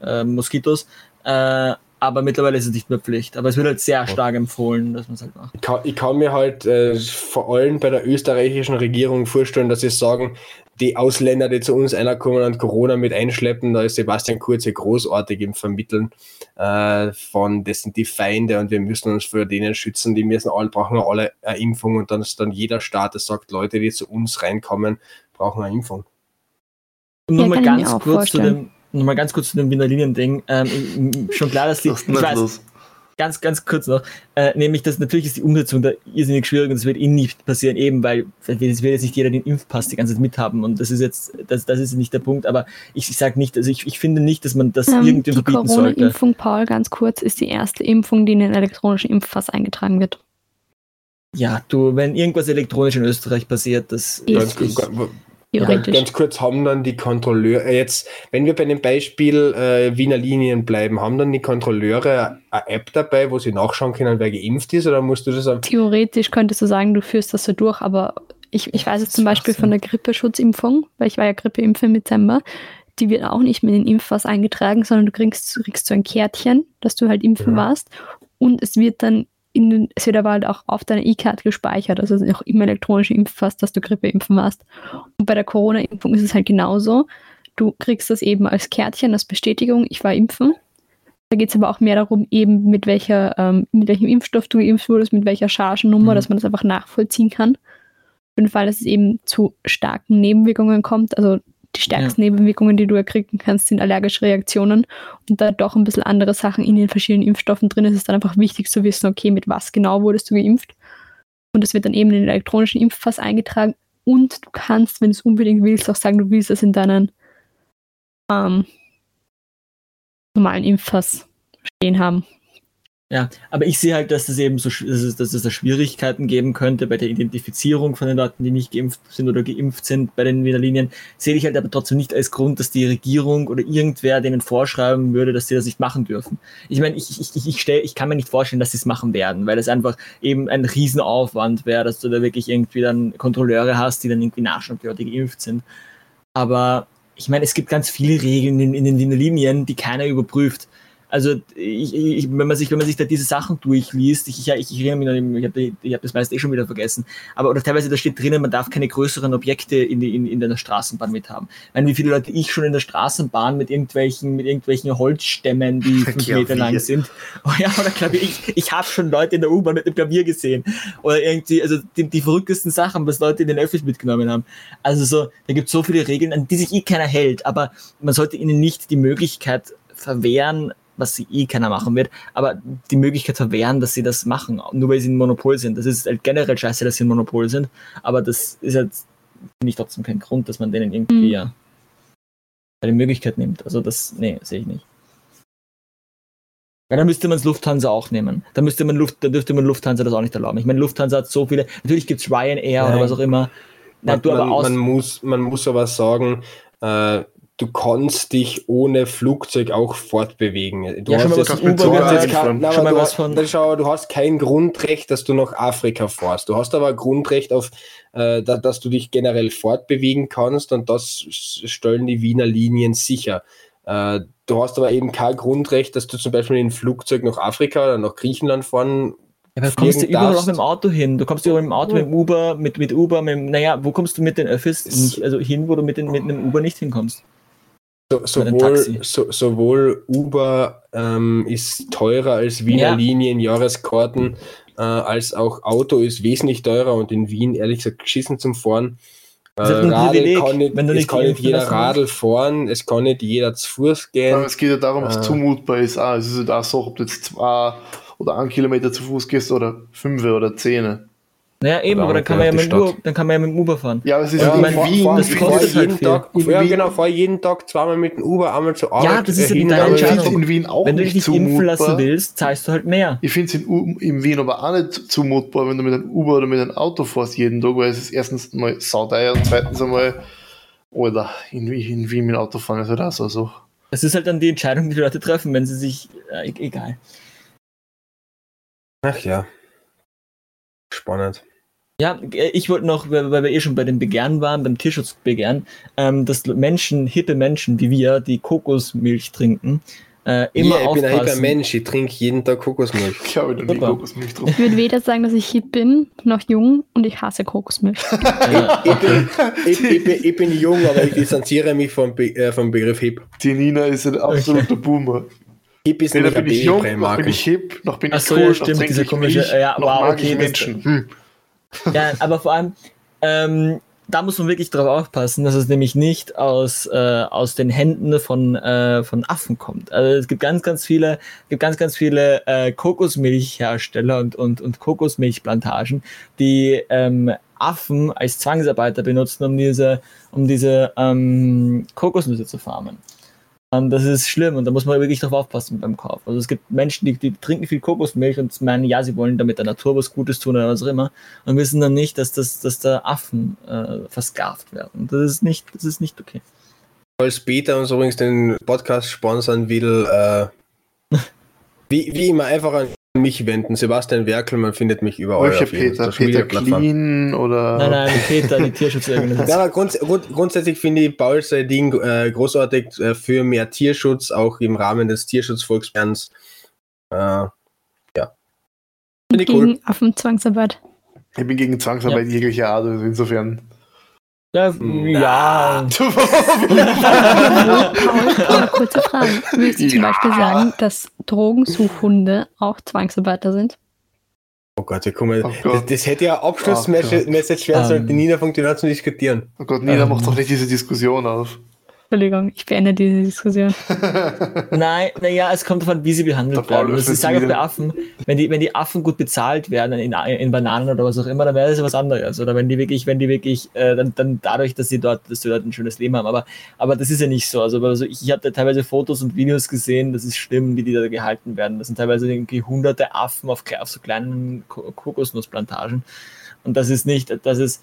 äh, Moskitos, äh, aber mittlerweile ist es nicht mehr Pflicht. Aber es wird halt sehr stark empfohlen, dass man es halt macht. Ich kann, ich kann mir halt äh, vor allem bei der österreichischen Regierung vorstellen, dass sie sagen, die Ausländer, die zu uns einerkommen und Corona mit einschleppen, da ist Sebastian Kurze großartig im Vermitteln äh, von, das sind die Feinde und wir müssen uns vor denen schützen, die müssen alle, brauchen alle eine Impfung und dann ist dann jeder Staat, der sagt, Leute, die zu uns reinkommen, brauchen eine Impfung. Und Ja, nur mal kann ich mir ganz kurz zu vorstellen. dem, noch mal ganz kurz zu dem Wiener Linien-Ding. Ähm, schon klar, dass die, Was ist ich weiß, los? ganz, ganz kurz noch, äh, nämlich, dass natürlich ist die Umsetzung da irrsinnig schwierig und es wird eh nicht passieren, eben weil es will jetzt nicht jeder den Impfpass die ganze Zeit mithaben und das ist jetzt, das, das ist nicht der Punkt, aber ich, ich sage nicht, also ich, ich finde nicht, dass man das Ähm, irgendwie die verbieten sollte. Corona-Impfung, Paul, ganz kurz, ist die erste Impfung, die in den elektronischen Impfpass eingetragen wird. Ja, du, wenn irgendwas elektronisch in Österreich passiert, das Ist- Ganz, ist, ganz, Theoretisch. kurz, haben dann die Kontrolleure, äh, jetzt, wenn wir bei dem Beispiel äh, Wiener Linien bleiben, haben dann die Kontrolleure eine App dabei, wo sie nachschauen können, wer geimpft ist, oder musst du das am Theoretisch könntest du sagen, du führst das so durch, aber Ich, ich weiß es zum Beispiel von der Grippeschutzimpfung, weil ich war ja Grippeimpfe im Dezember. Die wird auch nicht mit den Impfpass eingetragen, sondern du kriegst, kriegst so ein Kärtchen, dass du halt impfen Ja. warst. Und es wird dann in den, es wird aber halt auch auf deiner E-Card gespeichert, also auch im elektronischen Impfpass, dass du Grippeimpfen warst. Und bei der Corona-Impfung ist es halt genauso. Du kriegst das eben als Kärtchen, als Bestätigung, ich war impfen. Da geht es aber auch mehr darum, eben mit welcher, ähm, mit welchem Impfstoff du geimpft wurdest, mit welcher Chargennummer, Mhm. dass man das einfach nachvollziehen kann. Für den Fall, dass es eben zu starken Nebenwirkungen kommt, also die stärksten Nebenwirkungen, die du erkriegen kannst, sind allergische Reaktionen und da doch ein bisschen andere Sachen in den verschiedenen Impfstoffen drin ist, ist es dann einfach wichtig zu wissen, okay, mit was genau wurdest du geimpft. Und das wird dann eben in den elektronischen Impfpass eingetragen und du kannst, wenn du es unbedingt willst, auch sagen, du willst das in deinen ähm, normalen Impfpass stehen haben. Ja, aber ich sehe halt, dass es eben so, dass es, dass es da Schwierigkeiten geben könnte bei der Identifizierung von den Leuten, die nicht geimpft sind oder geimpft sind bei den Wiener Linien. Sehe ich halt aber trotzdem nicht als Grund, dass die Regierung oder irgendwer denen vorschreiben würde, dass sie das nicht machen dürfen. Ich meine, ich, ich, ich, ich, stell, ich kann mir nicht vorstellen, dass sie es machen werden, weil es einfach eben ein Riesenaufwand wäre, dass du da wirklich irgendwie dann Kontrolleure hast, die dann irgendwie nachschauen, ob die Leute geimpft sind. Aber ich meine, es gibt ganz viele Regeln in, in den Wiener Linien, die keiner überprüft. Also ich, ich, wenn man sich, wenn man sich da diese Sachen durchliest, ich, ich, ich erinnere mich noch, eben, ich habe ich hab das meiste eh schon wieder vergessen, aber oder teilweise da steht drinnen, man darf keine größeren Objekte in, die, in, in der Straßenbahn mit haben. Ich meine, wie viele Leute ich schon in der Straßenbahn mit irgendwelchen, mit irgendwelchen Holzstämmen, die fünf Klavier. Meter lang sind. Oh ja, oder Klavier. Ich, ich habe schon Leute in der U-Bahn mit einem Klavier gesehen. Oder irgendwie, also die, die verrücktesten Sachen, was Leute in den Öffis mitgenommen haben. Also so, da gibt es so viele Regeln, an die sich eh keiner hält, aber man sollte ihnen nicht die Möglichkeit verwehren, was sie eh keiner machen wird, aber die Möglichkeit verwehren, dass sie das machen, nur weil sie ein Monopol sind. Das ist halt generell scheiße, dass sie ein Monopol sind, aber das ist halt, finde ich trotzdem kein Grund, dass man denen irgendwie Mhm. ja eine Möglichkeit nimmt. Also das, nee, sehe ich nicht. Ja, dann müsste man es Lufthansa auch nehmen. Da müsste man Luft, dann dürfte man Lufthansa das auch nicht erlauben. Ich meine, Lufthansa hat so viele, natürlich gibt es Ryanair oder Nein. was auch immer. Nein, Man, du aber man, aus. man, muss, man muss aber sagen, äh, du kannst dich ohne Flugzeug auch fortbewegen. Du Ja, jetzt- hast jetzt kein, nein, Schon aber mal du, hast- von- schau, du hast kein Grundrecht, dass du nach Afrika fährst. Du hast aber Grundrecht auf, äh, da, dass du dich generell fortbewegen kannst und das stellen die Wiener Linien sicher. Äh, du hast aber eben kein Grundrecht, dass du zum Beispiel in ein Flugzeug nach Afrika oder nach Griechenland fahren Ja, aber du kommst du überall auch mit dem Auto hin. Du kommst überall mit dem Auto, mit dem Uber, mit, mit Uber, mit dem, naja, wo kommst du mit den Öffis nicht, also hin, wo du mit, den, mit einem Uber nicht hinkommst? So, sowohl, so, sowohl Uber ähm, ist teurer als Wiener Ja. Linien, Jahreskarten, äh, als auch Auto ist wesentlich teurer und in Wien ehrlich gesagt geschissen zum Fahren. Äh, halt ein Radl kann nicht, wenn du es nicht kann nicht jeder Radl fahren, es kann nicht jeder zu Fuß Aber gehen. es geht ja darum, was Äh. zumutbar ist. Ah, es ist halt auch so, ob du jetzt zwei oder einen Kilometer zu Fuß gehst oder fünf oder zehn. Naja, eben, Oder aber dann kann, man ja mit dem Uber, dann kann man ja mit dem Uber fahren. Ja, aber es ist Ja, in mein, Wien. das kostet Wien- halt jeden viel. Tag, In ja, Wien- genau, fahr jeden Tag zweimal mit dem Uber, einmal zur Arbeit. das ist ja die hin, deine Entscheidung. in Wien auch Wenn du dich nicht impfen lassen willst, zahlst du halt mehr. Ich finde es in, in Wien aber auch nicht zumutbar, wenn du mit einem Uber oder mit einem Auto fährst jeden Tag, weil es ist erstens mal sauteuer und zweitens einmal, oder in, Wien- in Wien mit dem Auto fahren ist halt auch so. so. Das ist halt dann die Entscheidung, die die Leute treffen, wenn sie sich, äh, e- egal. Ach ja. Spannend. Ja, äh, ich wollte noch, weil wir eh schon bei dem Begehren waren, beim Tierschutzbegehren, ähm, dass Menschen, hippe Menschen wie wir, die Kokosmilch trinken, äh, immer ja, ich bin ein hipper aufpassen. Mensch, ich trinke jeden Tag Kokosmilch. Ich habe noch nie. Kokosmilch drauf. Ich würde weder sagen, dass ich hip bin, noch jung und ich hasse Kokosmilch. Ja. Ich bin, ich, ich, bin, ich bin jung, aber ich distanziere mich vom, Be äh, vom Begriff Hip. Die Nina ist ein absoluter Boomer. Hip ist Weder bin ich jung, noch bin ich hip, noch bin ich Ach so, cool, ja, stimmt, ich komische- Milch, ja, noch wow, okay, Menschen. Hm. Ja, aber vor allem, ähm, da muss man wirklich drauf aufpassen, dass es nämlich nicht aus, äh, aus den Händen von, äh, von Affen kommt. Also es gibt ganz, ganz viele, gibt ganz, ganz viele äh, Kokosmilchhersteller und, und, und Kokosmilchplantagen, die ähm, Affen als Zwangsarbeiter benutzen, um diese, um diese ähm, Kokosnüsse zu farmen. Und das ist schlimm und da muss man wirklich drauf aufpassen beim Kauf. Also es gibt Menschen, die, die trinken viel Kokosmilch und meinen, ja, sie wollen damit der Natur was Gutes tun oder was auch immer und wissen dann nicht, dass, das, dass da Affen äh, versklavt werden. Das ist nicht, das ist nicht okay. Falls Peter uns übrigens den Podcast sponsern will, äh, wie, wie immer einfach an mich wenden. Sebastian Werkel, man findet mich überall. Jeden Peter? Peter. Clean oder? Nein, nein, Peter, die Tierschutzorganisation. Ja, grunds grund grundsätzlich finde ich Paul sein Ding äh, großartig äh, für mehr Tierschutz, auch im Rahmen des Tierschutzvolksbegehrens. Äh, ja. Finde ich cool. Gegen Affenzwangsarbeit. Ich bin gegen Zwangsarbeit jeglicher Art, also insofern. Ja, ja. Paul, Paul, kurze Frage. Würdest du zum Ja. Beispiel sagen, dass Drogensuchhunde auch Zwangsarbeiter sind? Oh Gott, wir kommen. Oh das, Gott. das hätte ja Oh Abschlussmessage werden sollen, Ähm. die Nina fängt an zu diskutieren. Oh Gott, Nina Ähm. macht doch nicht diese Diskussion auf. Entschuldigung, ich beende diese Diskussion. Nein, naja, es kommt davon, wie sie behandelt werden. Das öffnet ich sage auch bei Affen, wenn die, wenn die Affen gut bezahlt werden in, in Bananen oder was auch immer, dann wäre das ja was anderes. Oder wenn die wirklich, wenn die wirklich, äh, dann, dann dadurch, dass sie dort, dass sie dort ein schönes Leben haben. Aber, aber das ist ja nicht so. Also, also ich, ich habe da teilweise Fotos und Videos gesehen, das ist schlimm, wie die da gehalten werden. Das sind teilweise irgendwie hunderte Affen auf, auf so kleinen Ko- Kokosnussplantagen. Und das ist nicht, das ist,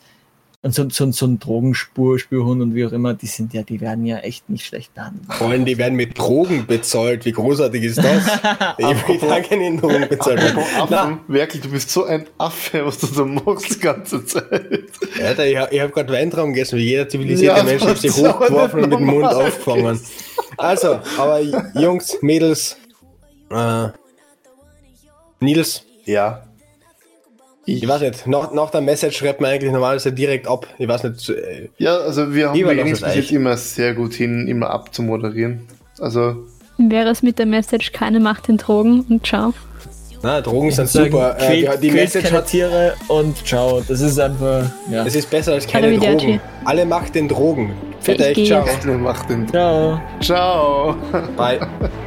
und so, so, so ein Drogenspur, Spürhund und wie auch immer, die sind ja, die werden ja echt nicht schlecht behandelt. Vor allem, die werden mit Drogen bezahlt. Wie großartig ist das? ich will lange in Drogen bezahlt Affen, Werkel, du bist so ein Affe, was du so machst die ganze Zeit. Alter, ich, hab- ich habe gerade Weintraum gegessen, wie jeder zivilisierte Ja, Mensch hat aber hochgeworfen und nicht mit dem Mund aufgefangen. Also, aber Jungs, Mädels, äh, Nils, Ja. Ich weiß nicht, nach, nach der Message schreibt man eigentlich normalerweise direkt ab. Ich weiß nicht, äh, Ja, also wir haben euch. jetzt immer sehr gut hin, immer abzumoderieren. Also, Wäre es mit der Message keine Macht in Drogen und ciao. na, Drogen sind sagen, super. Äh, quält, die, die Message hat, Tiere und ciao. Das ist einfach, ja. es ist besser als keine. Drogen. Alle Macht den Drogen. Ich gehe ciao. eine macht den. Ciao. Ciao. Bye.